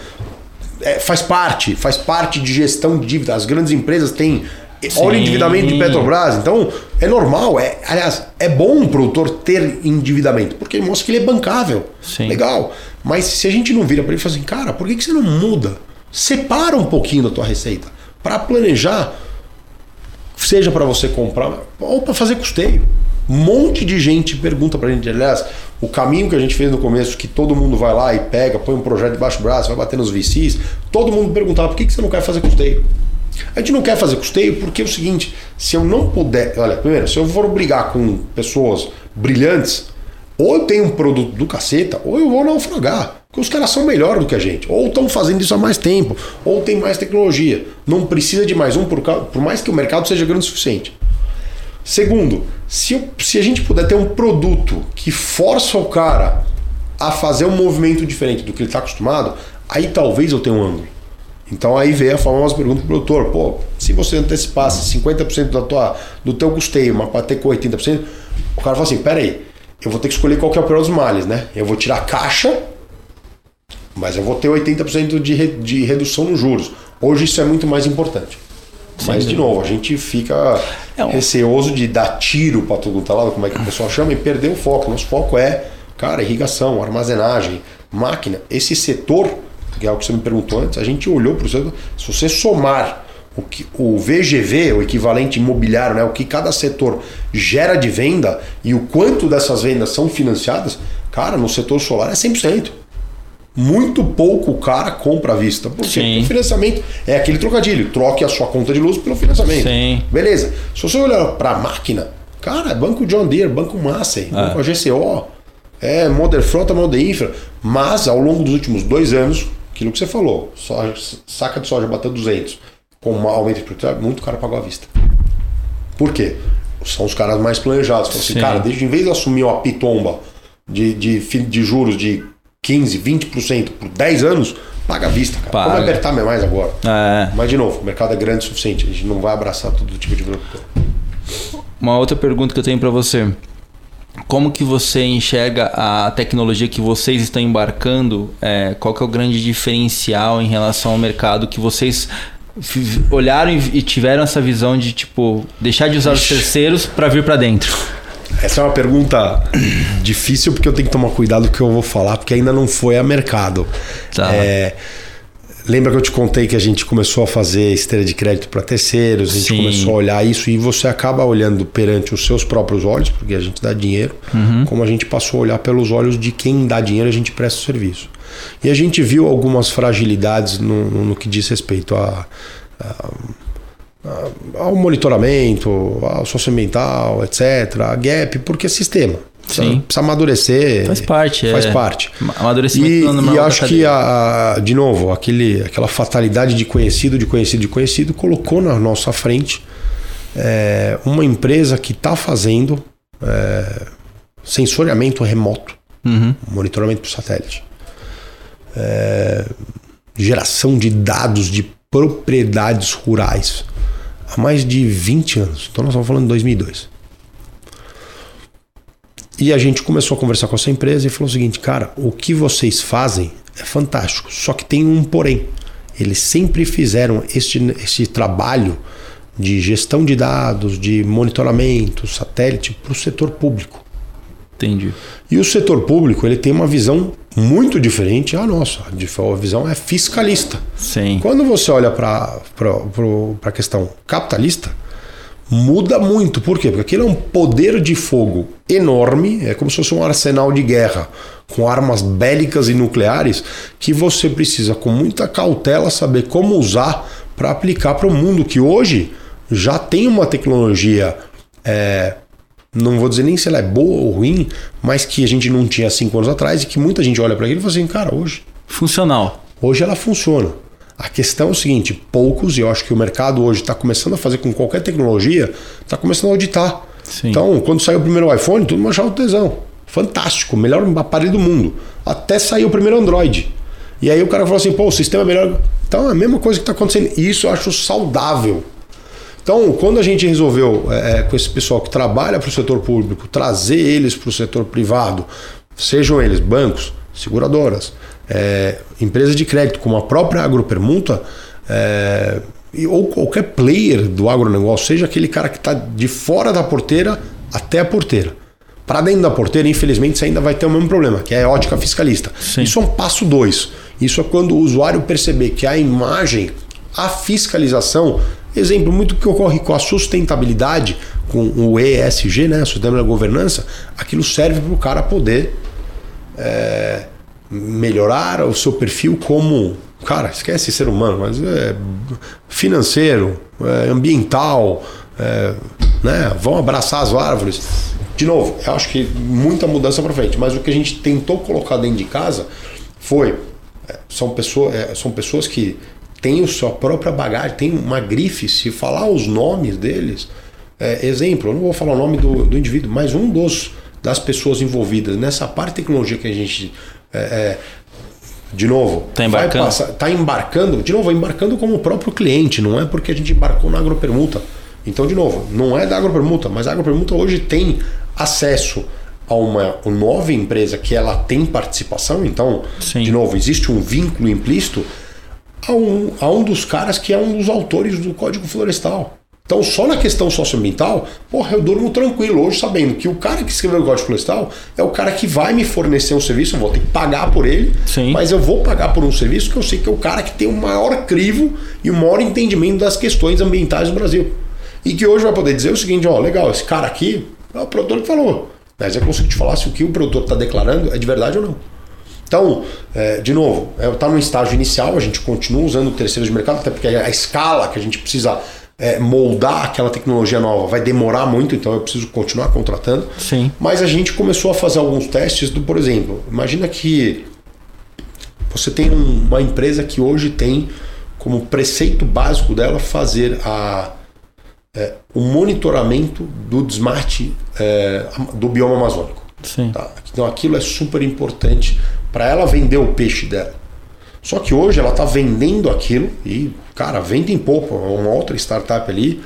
S2: é, faz parte, faz parte de gestão de dívida. As grandes empresas têm. Sim. Olha o endividamento de Petrobras. Então, é normal. É, aliás, é bom um produtor ter endividamento, porque ele mostra que ele é bancável.
S1: Sim.
S2: Legal. Mas se a gente não vira para ele e fala assim, cara, por que, que você não muda? Separa um pouquinho da tua receita para planejar, seja para você comprar ou para fazer custeio. Um monte de gente pergunta pra gente, aliás, o caminho que a gente fez no começo, que todo mundo vai lá e pega, põe um projeto debaixo do braço, vai bater nos VCs, todo mundo perguntava por que, que você não quer fazer custeio? A gente não quer fazer custeio porque é o seguinte, se eu não puder, olha, primeiro, se eu for brigar com pessoas brilhantes, ou eu tenho um produto do caceta, ou eu vou naufragar. Porque os caras são melhores do que a gente. Ou estão fazendo isso há mais tempo, ou tem mais tecnologia. Não precisa de mais um, por, por mais que o mercado seja grande o suficiente. Segundo, se, se a gente puder ter um produto que força o cara a fazer um movimento diferente do que ele está acostumado, aí talvez eu tenha um ângulo. Então aí vem a famosa pergunta do produtor, pô, se você antecipasse 50% da tua, do teu custeio, mas para ter com 80%, o cara fala assim, peraí, eu vou ter que escolher qual que é o pior dos males, né? Eu vou tirar caixa, mas eu vou ter 80% de, re, de redução nos juros. Hoje isso é muito mais importante. Mas, de novo, a gente fica é um... receoso de dar tiro para todo tá lado, como é que o pessoal chama, e perder o foco. Nosso foco é, cara, irrigação, armazenagem, máquina. Esse setor, que é o que você me perguntou antes, a gente olhou para o setor. Se você somar o, que, o VGV, o equivalente imobiliário, né, o que cada setor gera de venda e o quanto dessas vendas são financiadas, cara, no setor solar é 100%. Muito pouco o cara compra à vista. Porque
S1: Sim.
S2: o financiamento é aquele trocadilho. Troque a sua conta de luz pelo financiamento.
S1: Sim.
S2: Beleza. Se você olhar para a máquina, cara, é Banco John Deere, Banco Massey, Banco AGCO, é Modern Frota, Modern Infra. Mas ao longo dos últimos dois anos, aquilo que você falou, soja, saca de soja bateu 200, com um aumento de produtividade, muito cara pagou à vista. Por quê? São os caras mais planejados. Falam assim,
S1: Sim.
S2: cara, desde em vez de assumir uma pitomba de, de, de juros de 15, 20% por 10 anos, paga à vista, cara.
S1: Paga.
S2: Como apertar mais agora?
S1: É.
S2: Mas, de novo, o mercado é grande o suficiente. A gente não vai abraçar todo tipo de produtor.
S1: Uma outra pergunta que eu tenho para você. Como que você enxerga a tecnologia que vocês estão embarcando? É, qual que é o grande diferencial em relação ao mercado que vocês olharam e e tiveram essa visão de tipo deixar de usar os terceiros para vir para dentro?
S2: Essa é uma pergunta difícil porque eu tenho que tomar cuidado com o que eu vou falar, porque ainda não foi a mercado.
S1: Tá.
S2: É, lembra que eu te contei que a gente começou a fazer esteira de crédito para terceiros, a gente
S1: Sim.
S2: começou a olhar isso e você acaba olhando perante os seus próprios olhos, porque a gente dá dinheiro,
S1: Uhum.
S2: como a gente passou a olhar pelos olhos de quem dá dinheiro, a gente presta o serviço. E a gente viu algumas fragilidades no, no- que diz respeito a, a- a- ao monitoramento, ao socioambiental, etc., a gap, porque é sistema. Precisa,
S1: Sim.
S2: precisa amadurecer.
S1: Faz parte,
S2: Faz
S1: é.
S2: parte.
S1: Amadurecimento
S2: E,
S1: normal
S2: e acho que, a, a- de novo, aquele, aquela fatalidade de conhecido, de conhecido, de conhecido, colocou na nossa frente é, uma empresa que está fazendo é, sensoriamento remoto,
S1: Uhum.
S2: monitoramento por satélite, É, geração de dados de propriedades rurais há mais de 20 anos. Então nós estamos falando de 2002. E a gente começou a conversar com essa empresa e falou o seguinte, cara, o que vocês fazem é fantástico, só que tem um porém. Eles sempre fizeram este, esse trabalho de gestão de dados, de monitoramento, satélite para o setor público.
S1: Entendi.
S2: E o setor público ele tem uma visão muito diferente à nossa. A visão é fiscalista.
S1: Sim.
S2: Quando você olha para a questão capitalista, muda muito. Por quê? Porque aquilo é um poder de fogo enorme, é como se fosse um arsenal de guerra com armas bélicas e nucleares que você precisa, com muita cautela, saber como usar para aplicar para o mundo que hoje já tem uma tecnologia. é, não vou dizer nem se ela é boa ou ruim, mas que a gente não tinha cinco anos atrás e que muita gente olha para aquilo e fala assim, cara, hoje
S1: Funcional.
S2: Hoje ela funciona. A questão é o seguinte: poucos, e eu acho que o mercado hoje está começando a fazer com qualquer tecnologia, está começando a auditar.
S1: Sim.
S2: Então, quando saiu o primeiro iPhone, todo mundo achava o tesão. Fantástico, melhor aparelho do mundo. Até saiu o primeiro Android. E aí o cara falou assim: pô, o sistema é melhor. Então é a mesma coisa que está acontecendo. E isso eu acho saudável. Então, quando a gente resolveu, é, é, com esse pessoal que trabalha para o setor público, trazer eles para o setor privado, sejam eles bancos, seguradoras, é, empresas de crédito, como a própria agropermuta, é, ou qualquer player do agronegócio, seja aquele cara que está de fora da porteira até a porteira. Para dentro da porteira, infelizmente, você ainda vai ter o mesmo problema, que é a ótica fiscalista.
S1: Sim.
S2: Isso é um passo dois. Isso é quando o usuário perceber que a imagem, a fiscalização, exemplo muito que ocorre com a sustentabilidade, com o ESG, né, Sustainable Governança, aquilo serve para o cara poder é, melhorar o seu perfil como, cara, esquece ser humano, mas é financeiro, é, ambiental, é, né, vão abraçar as árvores. De novo, eu acho que muita mudança para frente, mas o que a gente tentou colocar dentro de casa foi é, são pessoas, é, são pessoas que têm a sua própria bagagem, tem uma grife, se falar os nomes deles, é, exemplo, eu não vou falar o nome do, do indivíduo, mas um dos das pessoas envolvidas nessa parte de tecnologia que a gente é, é, de novo,
S1: Tá embarcando.
S2: passar, tá embarcando, de novo, embarcando como o próprio cliente, não é porque a gente embarcou na agropermuta. Então, de novo, não é da agropermuta, mas a agropermuta hoje tem acesso a uma nova empresa que ela tem participação, então,
S1: Sim.
S2: de novo, existe um vínculo implícito a um, a um dos caras que é um dos autores do Código Florestal. Então, só na questão socioambiental, porra, eu durmo tranquilo hoje sabendo que o cara que escreveu o código florestal é o cara que vai me fornecer um serviço, eu vou ter que pagar por ele,
S1: Sim.
S2: mas eu vou pagar por um serviço que eu sei que é o cara que tem o maior crivo e o maior entendimento das questões ambientais do Brasil. E que hoje vai poder dizer o seguinte, ó, legal, esse cara aqui é o produtor que falou. Mas eu consigo te falar se o que o produtor está declarando é de verdade ou não. Então, é, de novo, está no estágio inicial, a gente continua usando terceiros de mercado, até porque a escala que a gente precisa é, moldar aquela tecnologia nova vai demorar muito, então eu preciso continuar contratando.
S1: Sim.
S2: Mas a gente começou a fazer alguns testes do, por exemplo, imagina que você tem um- uma empresa que hoje tem como preceito básico dela fazer a, é, o monitoramento do desmate é, do bioma amazônico.
S1: Sim.
S2: Tá? Então aquilo é super importante para ela vender o peixe dela. Só que hoje ela está vendendo aquilo e, cara, vende em pouco, é uma outra startup ali,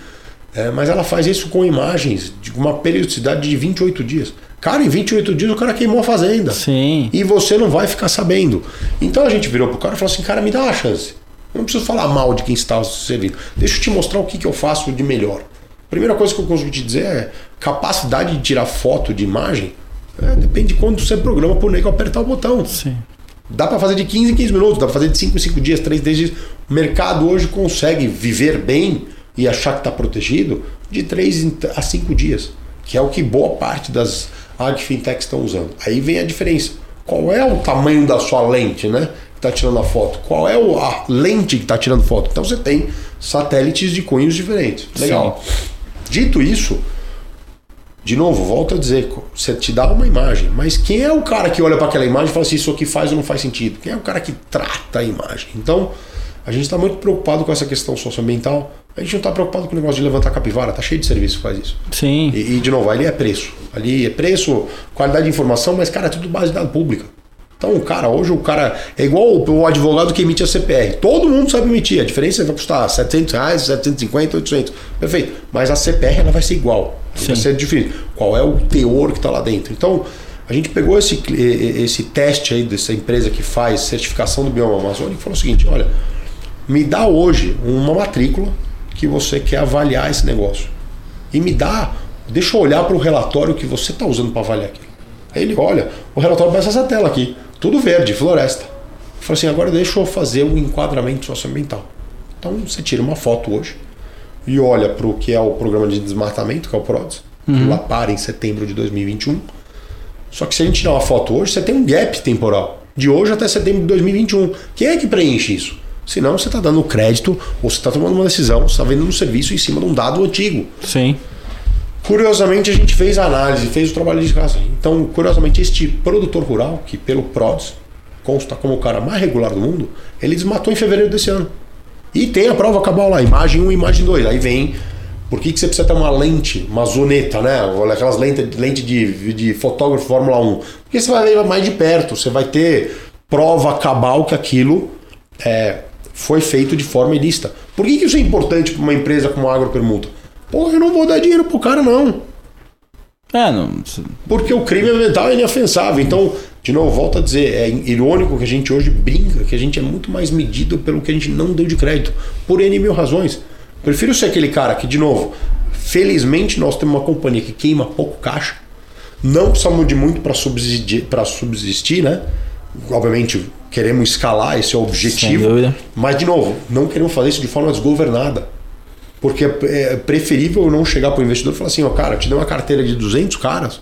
S2: é, mas ela faz isso com imagens de uma periodicidade de 28 dias. Cara, em 28 dias o cara queimou a fazenda.
S1: Sim.
S2: E você não vai ficar sabendo. Então a gente virou pro cara e falou assim, cara, me dá uma chance. Eu não preciso falar mal de quem está servindo. Deixa eu te mostrar o que, que eu faço de melhor. Primeira coisa que eu consigo te dizer é capacidade de tirar foto de imagem. é, depende de quando você programa pro nego apertar o botão.
S1: Sim.
S2: Dá para fazer de 15 em 15 minutos, dá para fazer de 5 em 5 dias, 3 dias. O mercado hoje consegue viver bem e achar que está protegido de 3 em- a 5 dias, que é o que boa parte das agfintechs estão usando. Aí vem a diferença. Qual é o tamanho da sua lente, né? Que está tirando a foto? Qual é o- a lente que está tirando foto? Então você tem satélites de cunhos diferentes. Legal. Dito isso, de novo, volto a dizer, você te dá uma imagem, mas quem é o cara que olha para aquela imagem e fala assim, isso aqui faz ou não faz sentido? Quem é o cara que trata a imagem? Então, a gente está muito preocupado com essa questão socioambiental. A gente não está preocupado com o negócio de levantar capivara, tá cheio de serviço que faz isso.
S1: Sim.
S2: E, e, de novo, ali é preço. Ali é preço, qualidade de informação, mas, cara, é tudo base de dado pública. Então, cara, hoje o cara é igual o, advogado que emite a CPR. Todo mundo sabe emitir. A diferença vai custar 700 reais, 750, 800. Perfeito. Mas a CPR ela vai ser igual. Não Vai
S1: Sim.
S2: ser diferente. Qual é o teor que está lá dentro? Então, a gente pegou esse, esse teste aí dessa empresa que faz certificação do bioma amazônico e falou o seguinte: olha, me dá hoje uma matrícula que você quer avaliar esse negócio. E me dá, deixa eu olhar para o relatório que você está usando para avaliar aquilo. Aí ele olha, o relatório vai essa tela aqui, tudo verde, floresta. Eu falo assim, agora deixa eu fazer um enquadramento socioambiental. Então você tira uma foto hoje e olha para o que é o programa de desmatamento, que é o PRODES, que lá para em setembro de 2021. Só que se a gente tirar uma foto hoje, você tem um gap temporal. De hoje até setembro de 2021. Quem é que preenche isso? Senão você está dando crédito ou você está tomando uma decisão, você está vendendo um serviço em cima de um dado antigo.
S1: Sim.
S2: Curiosamente, a gente fez a análise, fez o trabalho de casa. Então, curiosamente, este produtor rural, que pelo PRODES consta como o cara mais regular do mundo, ele desmatou em fevereiro desse ano. E tem a prova cabal lá, imagem 1 e imagem 2. Aí vem, por que, que você precisa ter uma lente, uma zoneta, né? Aquelas lentes lente de, de fotógrafo Fórmula 1. Porque você vai ver mais de perto, você vai ter prova cabal que aquilo é, foi feito de forma ilícita. Por que, que isso é importante para uma empresa como a Agropermuta? Pô, eu não vou dar dinheiro pro cara, não.
S1: É, não.
S2: Porque o crime ambiental é inofensável. Então, de novo, volto a dizer, é irônico que a gente hoje brinca que a gente é muito mais medido pelo que a gente não deu de crédito, por N mil razões. Prefiro ser aquele cara que, de novo, felizmente nós temos uma companhia que queima pouco caixa, não precisamos de muito para subsistir, pra subsistir, né? Obviamente, queremos escalar, esse é o objetivo. Mas, de novo, não queremos fazer isso de forma desgovernada. Porque é preferível não chegar para o investidor e falar assim: ó, cara, te dei uma carteira de 200 caras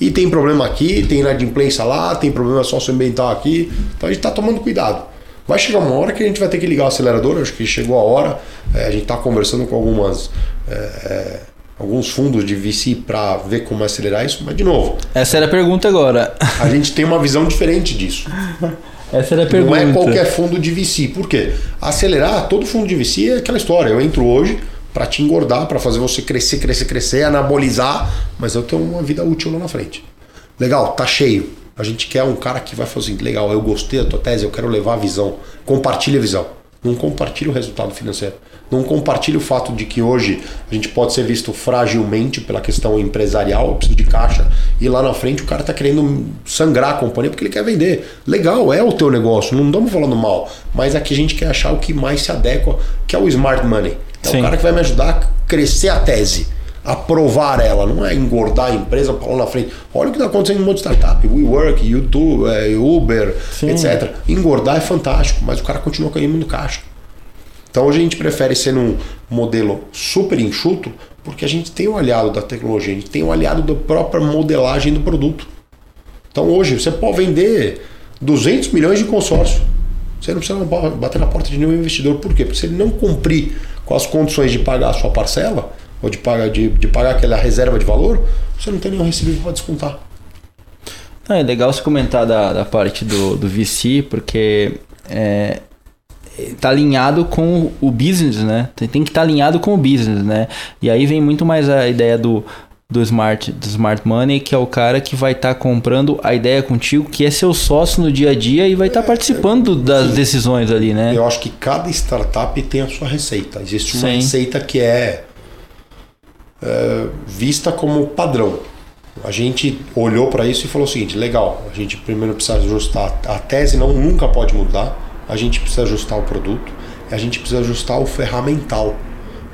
S2: e tem problema aqui, tem inadimplência lá, tem problema socioambiental aqui. Então a gente está tomando cuidado. Vai chegar uma hora que a gente vai ter que ligar o acelerador, acho que chegou a hora. É, a gente está conversando com algumas. é, é, alguns fundos de VC para ver como acelerar isso, mas de novo,
S1: Essa era a pergunta agora.
S2: a gente tem uma visão diferente disso.
S1: Essa era a
S2: Não
S1: pergunta.
S2: é qualquer fundo de VC. Por quê? Acelerar, todo fundo de VC é aquela história. Eu entro hoje para te engordar, para fazer você crescer, crescer, crescer, anabolizar, mas eu tenho uma vida útil lá na frente. Legal, tá cheio. A gente quer um cara que vai fazer assim, legal, eu gostei da tua tese, eu quero levar a visão. Compartilha a visão. não compartilha o resultado financeiro. Não compartilha o fato de que hoje a gente pode ser visto fragilmente pela questão empresarial, eu preciso de caixa, e lá na frente o cara está querendo sangrar a companhia porque ele quer vender. Legal, é o teu negócio, não estamos falando mal, mas aqui a gente quer achar o que mais se adequa, que é o smart money. É Sim. o cara que vai me ajudar a crescer a tese aprovar ela, não é engordar a empresa para lá na frente. Olha o que está acontecendo em um monte de startup, WeWork, YouTube, é, Uber, Sim. etc. Engordar é fantástico, mas o cara continua ganhando no caixa. Então hoje a gente prefere ser num modelo super enxuto, porque a gente tem o aliado da tecnologia, a gente tem o aliado da própria modelagem do produto. Então hoje você pode vender 200 milhões de consórcio. Você não precisa bater na porta de nenhum investidor. Por quê? Porque se ele não cumprir com as condições de pagar a sua parcela, ou de pagar, de, de pagar aquela reserva de valor, você não tem nenhum recebível para descontar.
S1: é legal você comentar da, da parte do, do VC, porque é, tá alinhado com o business, né? Tem, tem que estar tá alinhado com o business, né? E aí vem muito mais a ideia do, do smart, do smart money, que é o cara que vai estar tá comprando a ideia contigo, que é seu sócio no dia a dia e vai estar tá participando das decisões ali, né?
S2: Eu acho que cada startup tem a sua receita. Existe uma Sim. receita que é é, vista como padrão. A gente olhou para isso e falou o seguinte: legal, a gente primeiro precisa ajustar a tese, não nunca pode mudar. A gente precisa ajustar o produto, a gente precisa ajustar o ferramental,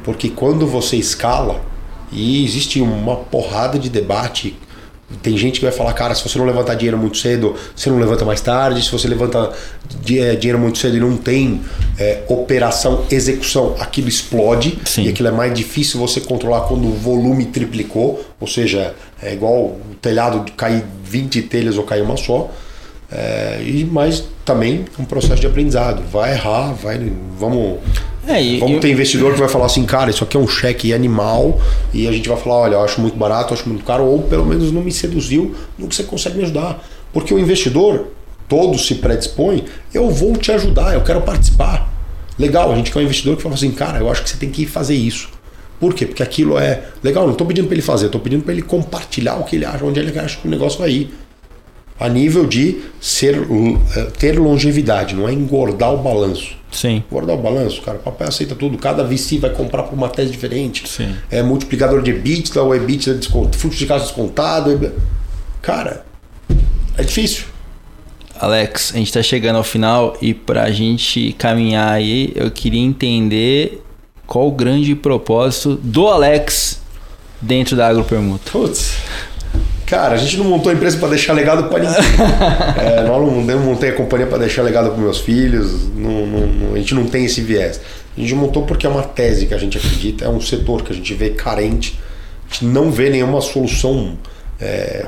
S2: porque quando você escala e existe uma porrada de debate tem gente que vai falar, cara, se você não levantar dinheiro muito cedo, você não levanta mais tarde. Se você levanta é, dinheiro muito cedo e não tem é, operação, execução, aquilo explode. Sim. E aquilo é mais difícil você controlar quando o volume triplicou. Ou seja, é igual o telhado de cair 20 telhas ou cair uma só. É, e Mas também um processo de aprendizado. Vai errar, vai, vamos é, e, Vamos ter investidor que vai falar assim, cara, isso aqui é um cheque animal e a gente vai falar, olha, eu acho muito barato, eu acho muito caro, ou pelo menos não me seduziu no que você consegue me ajudar. Porque o investidor, todo se predispõe, eu vou te ajudar, eu quero participar. Legal, a gente quer um investidor que fala assim, cara, eu acho que você tem que fazer isso. Por quê? Porque aquilo é legal, não estou pedindo para ele fazer, estou pedindo para ele compartilhar o que ele acha, onde ele acha que o negócio vai ir. A nível de ser, eh, ter longevidade, não é engordar o balanço.
S1: Sim.
S2: Guardar o balanço, cara. O papai aceita tudo. Cada VC vai comprar por uma tese diferente.
S1: Sim.
S2: É multiplicador de EBITDA ou EBITDA desconto, fluxo de caixa descontado. Cara, é difícil.
S1: Alex, a gente está chegando ao final e para a gente caminhar aí, eu queria entender qual o grande propósito do Alex dentro da agropermuta.
S2: Putz. Cara, a gente não montou a empresa para deixar legado para ninguém. é, nós não, montei a companhia para deixar legado para meus filhos. Não, não, a gente não tem esse viés. A gente montou porque é uma tese que a gente acredita, é um setor que a gente vê carente. A gente não vê nenhuma solução é,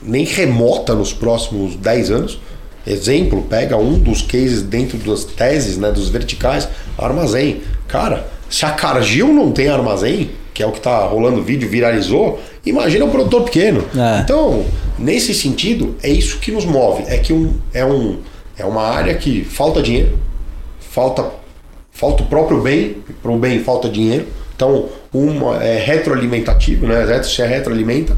S2: nem remota nos próximos 10 anos. Exemplo, pega um dos cases dentro das teses, né, dos verticais, armazém. Cara, se a Cargill não tem armazém, que é o que está rolando o vídeo, viralizou, imagina o produtor pequeno. É. Então, nesse sentido, é isso que nos move. É que um, é, um, é uma área que falta dinheiro, falta, falta o próprio bem, para o bem falta dinheiro. Então, uma é retroalimentativo, né? Se retroalimenta.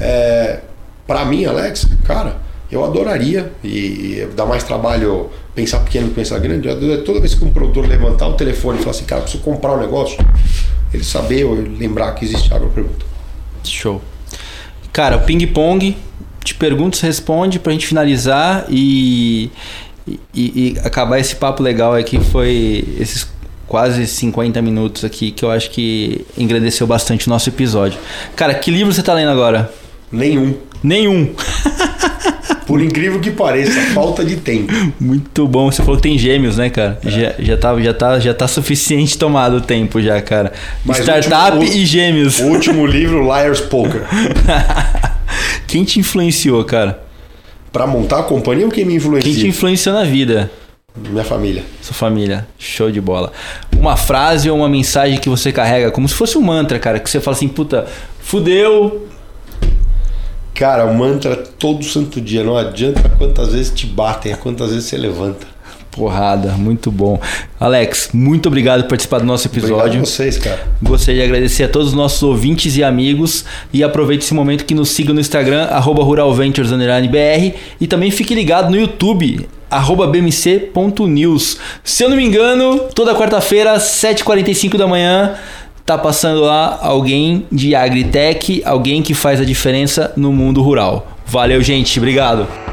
S2: É, para mim, Alex, cara, eu adoraria e, e dá mais trabalho pensar pequeno que pensar grande. Toda vez que um produtor levantar o telefone e falar assim, cara, preciso comprar um negócio, ele saber ou lembrar que existe água pergunta.
S1: Show. Cara, ping-pong, te pergunto, você responde pra gente finalizar e, e, e, acabar esse papo legal aqui. Foi esses quase 50 minutos aqui que eu acho que engrandeceu bastante o nosso episódio. Cara, que livro você tá lendo agora?
S2: Nenhum.
S1: Nenhum.
S2: Por incrível que pareça, falta de tempo.
S1: Muito bom. Você falou que tem gêmeos, né, cara? É. Já, já, tá, já, tá, já tá suficiente tomado o tempo já, cara. Mas Startup último, e gêmeos.
S2: O último livro, Liar's Poker.
S1: quem te influenciou, cara?
S2: Para montar a companhia ou quem me influenciou?
S1: Quem te influenciou na vida?
S2: Minha família.
S1: Sua família. Show de bola. Uma frase ou uma mensagem que você carrega, como se fosse um mantra, cara, que você fala assim, puta, fudeu,
S2: Cara, o mantra todo santo dia. Não adianta quantas vezes te batem, quantas vezes você levanta.
S1: Porrada, muito bom. Alex, muito obrigado por participar do nosso episódio. Obrigado
S2: a vocês, cara.
S1: Gostaria de agradecer a todos os nossos ouvintes e amigos. E aproveite esse momento que nos siga no Instagram, ruralventures_br. E também fique ligado no YouTube arroba bmc.news. Se eu não me engano, toda quarta-feira, 7h45 da manhã, tá passando lá alguém de Agritech, alguém que faz a diferença no mundo rural. Valeu, gente. Obrigado.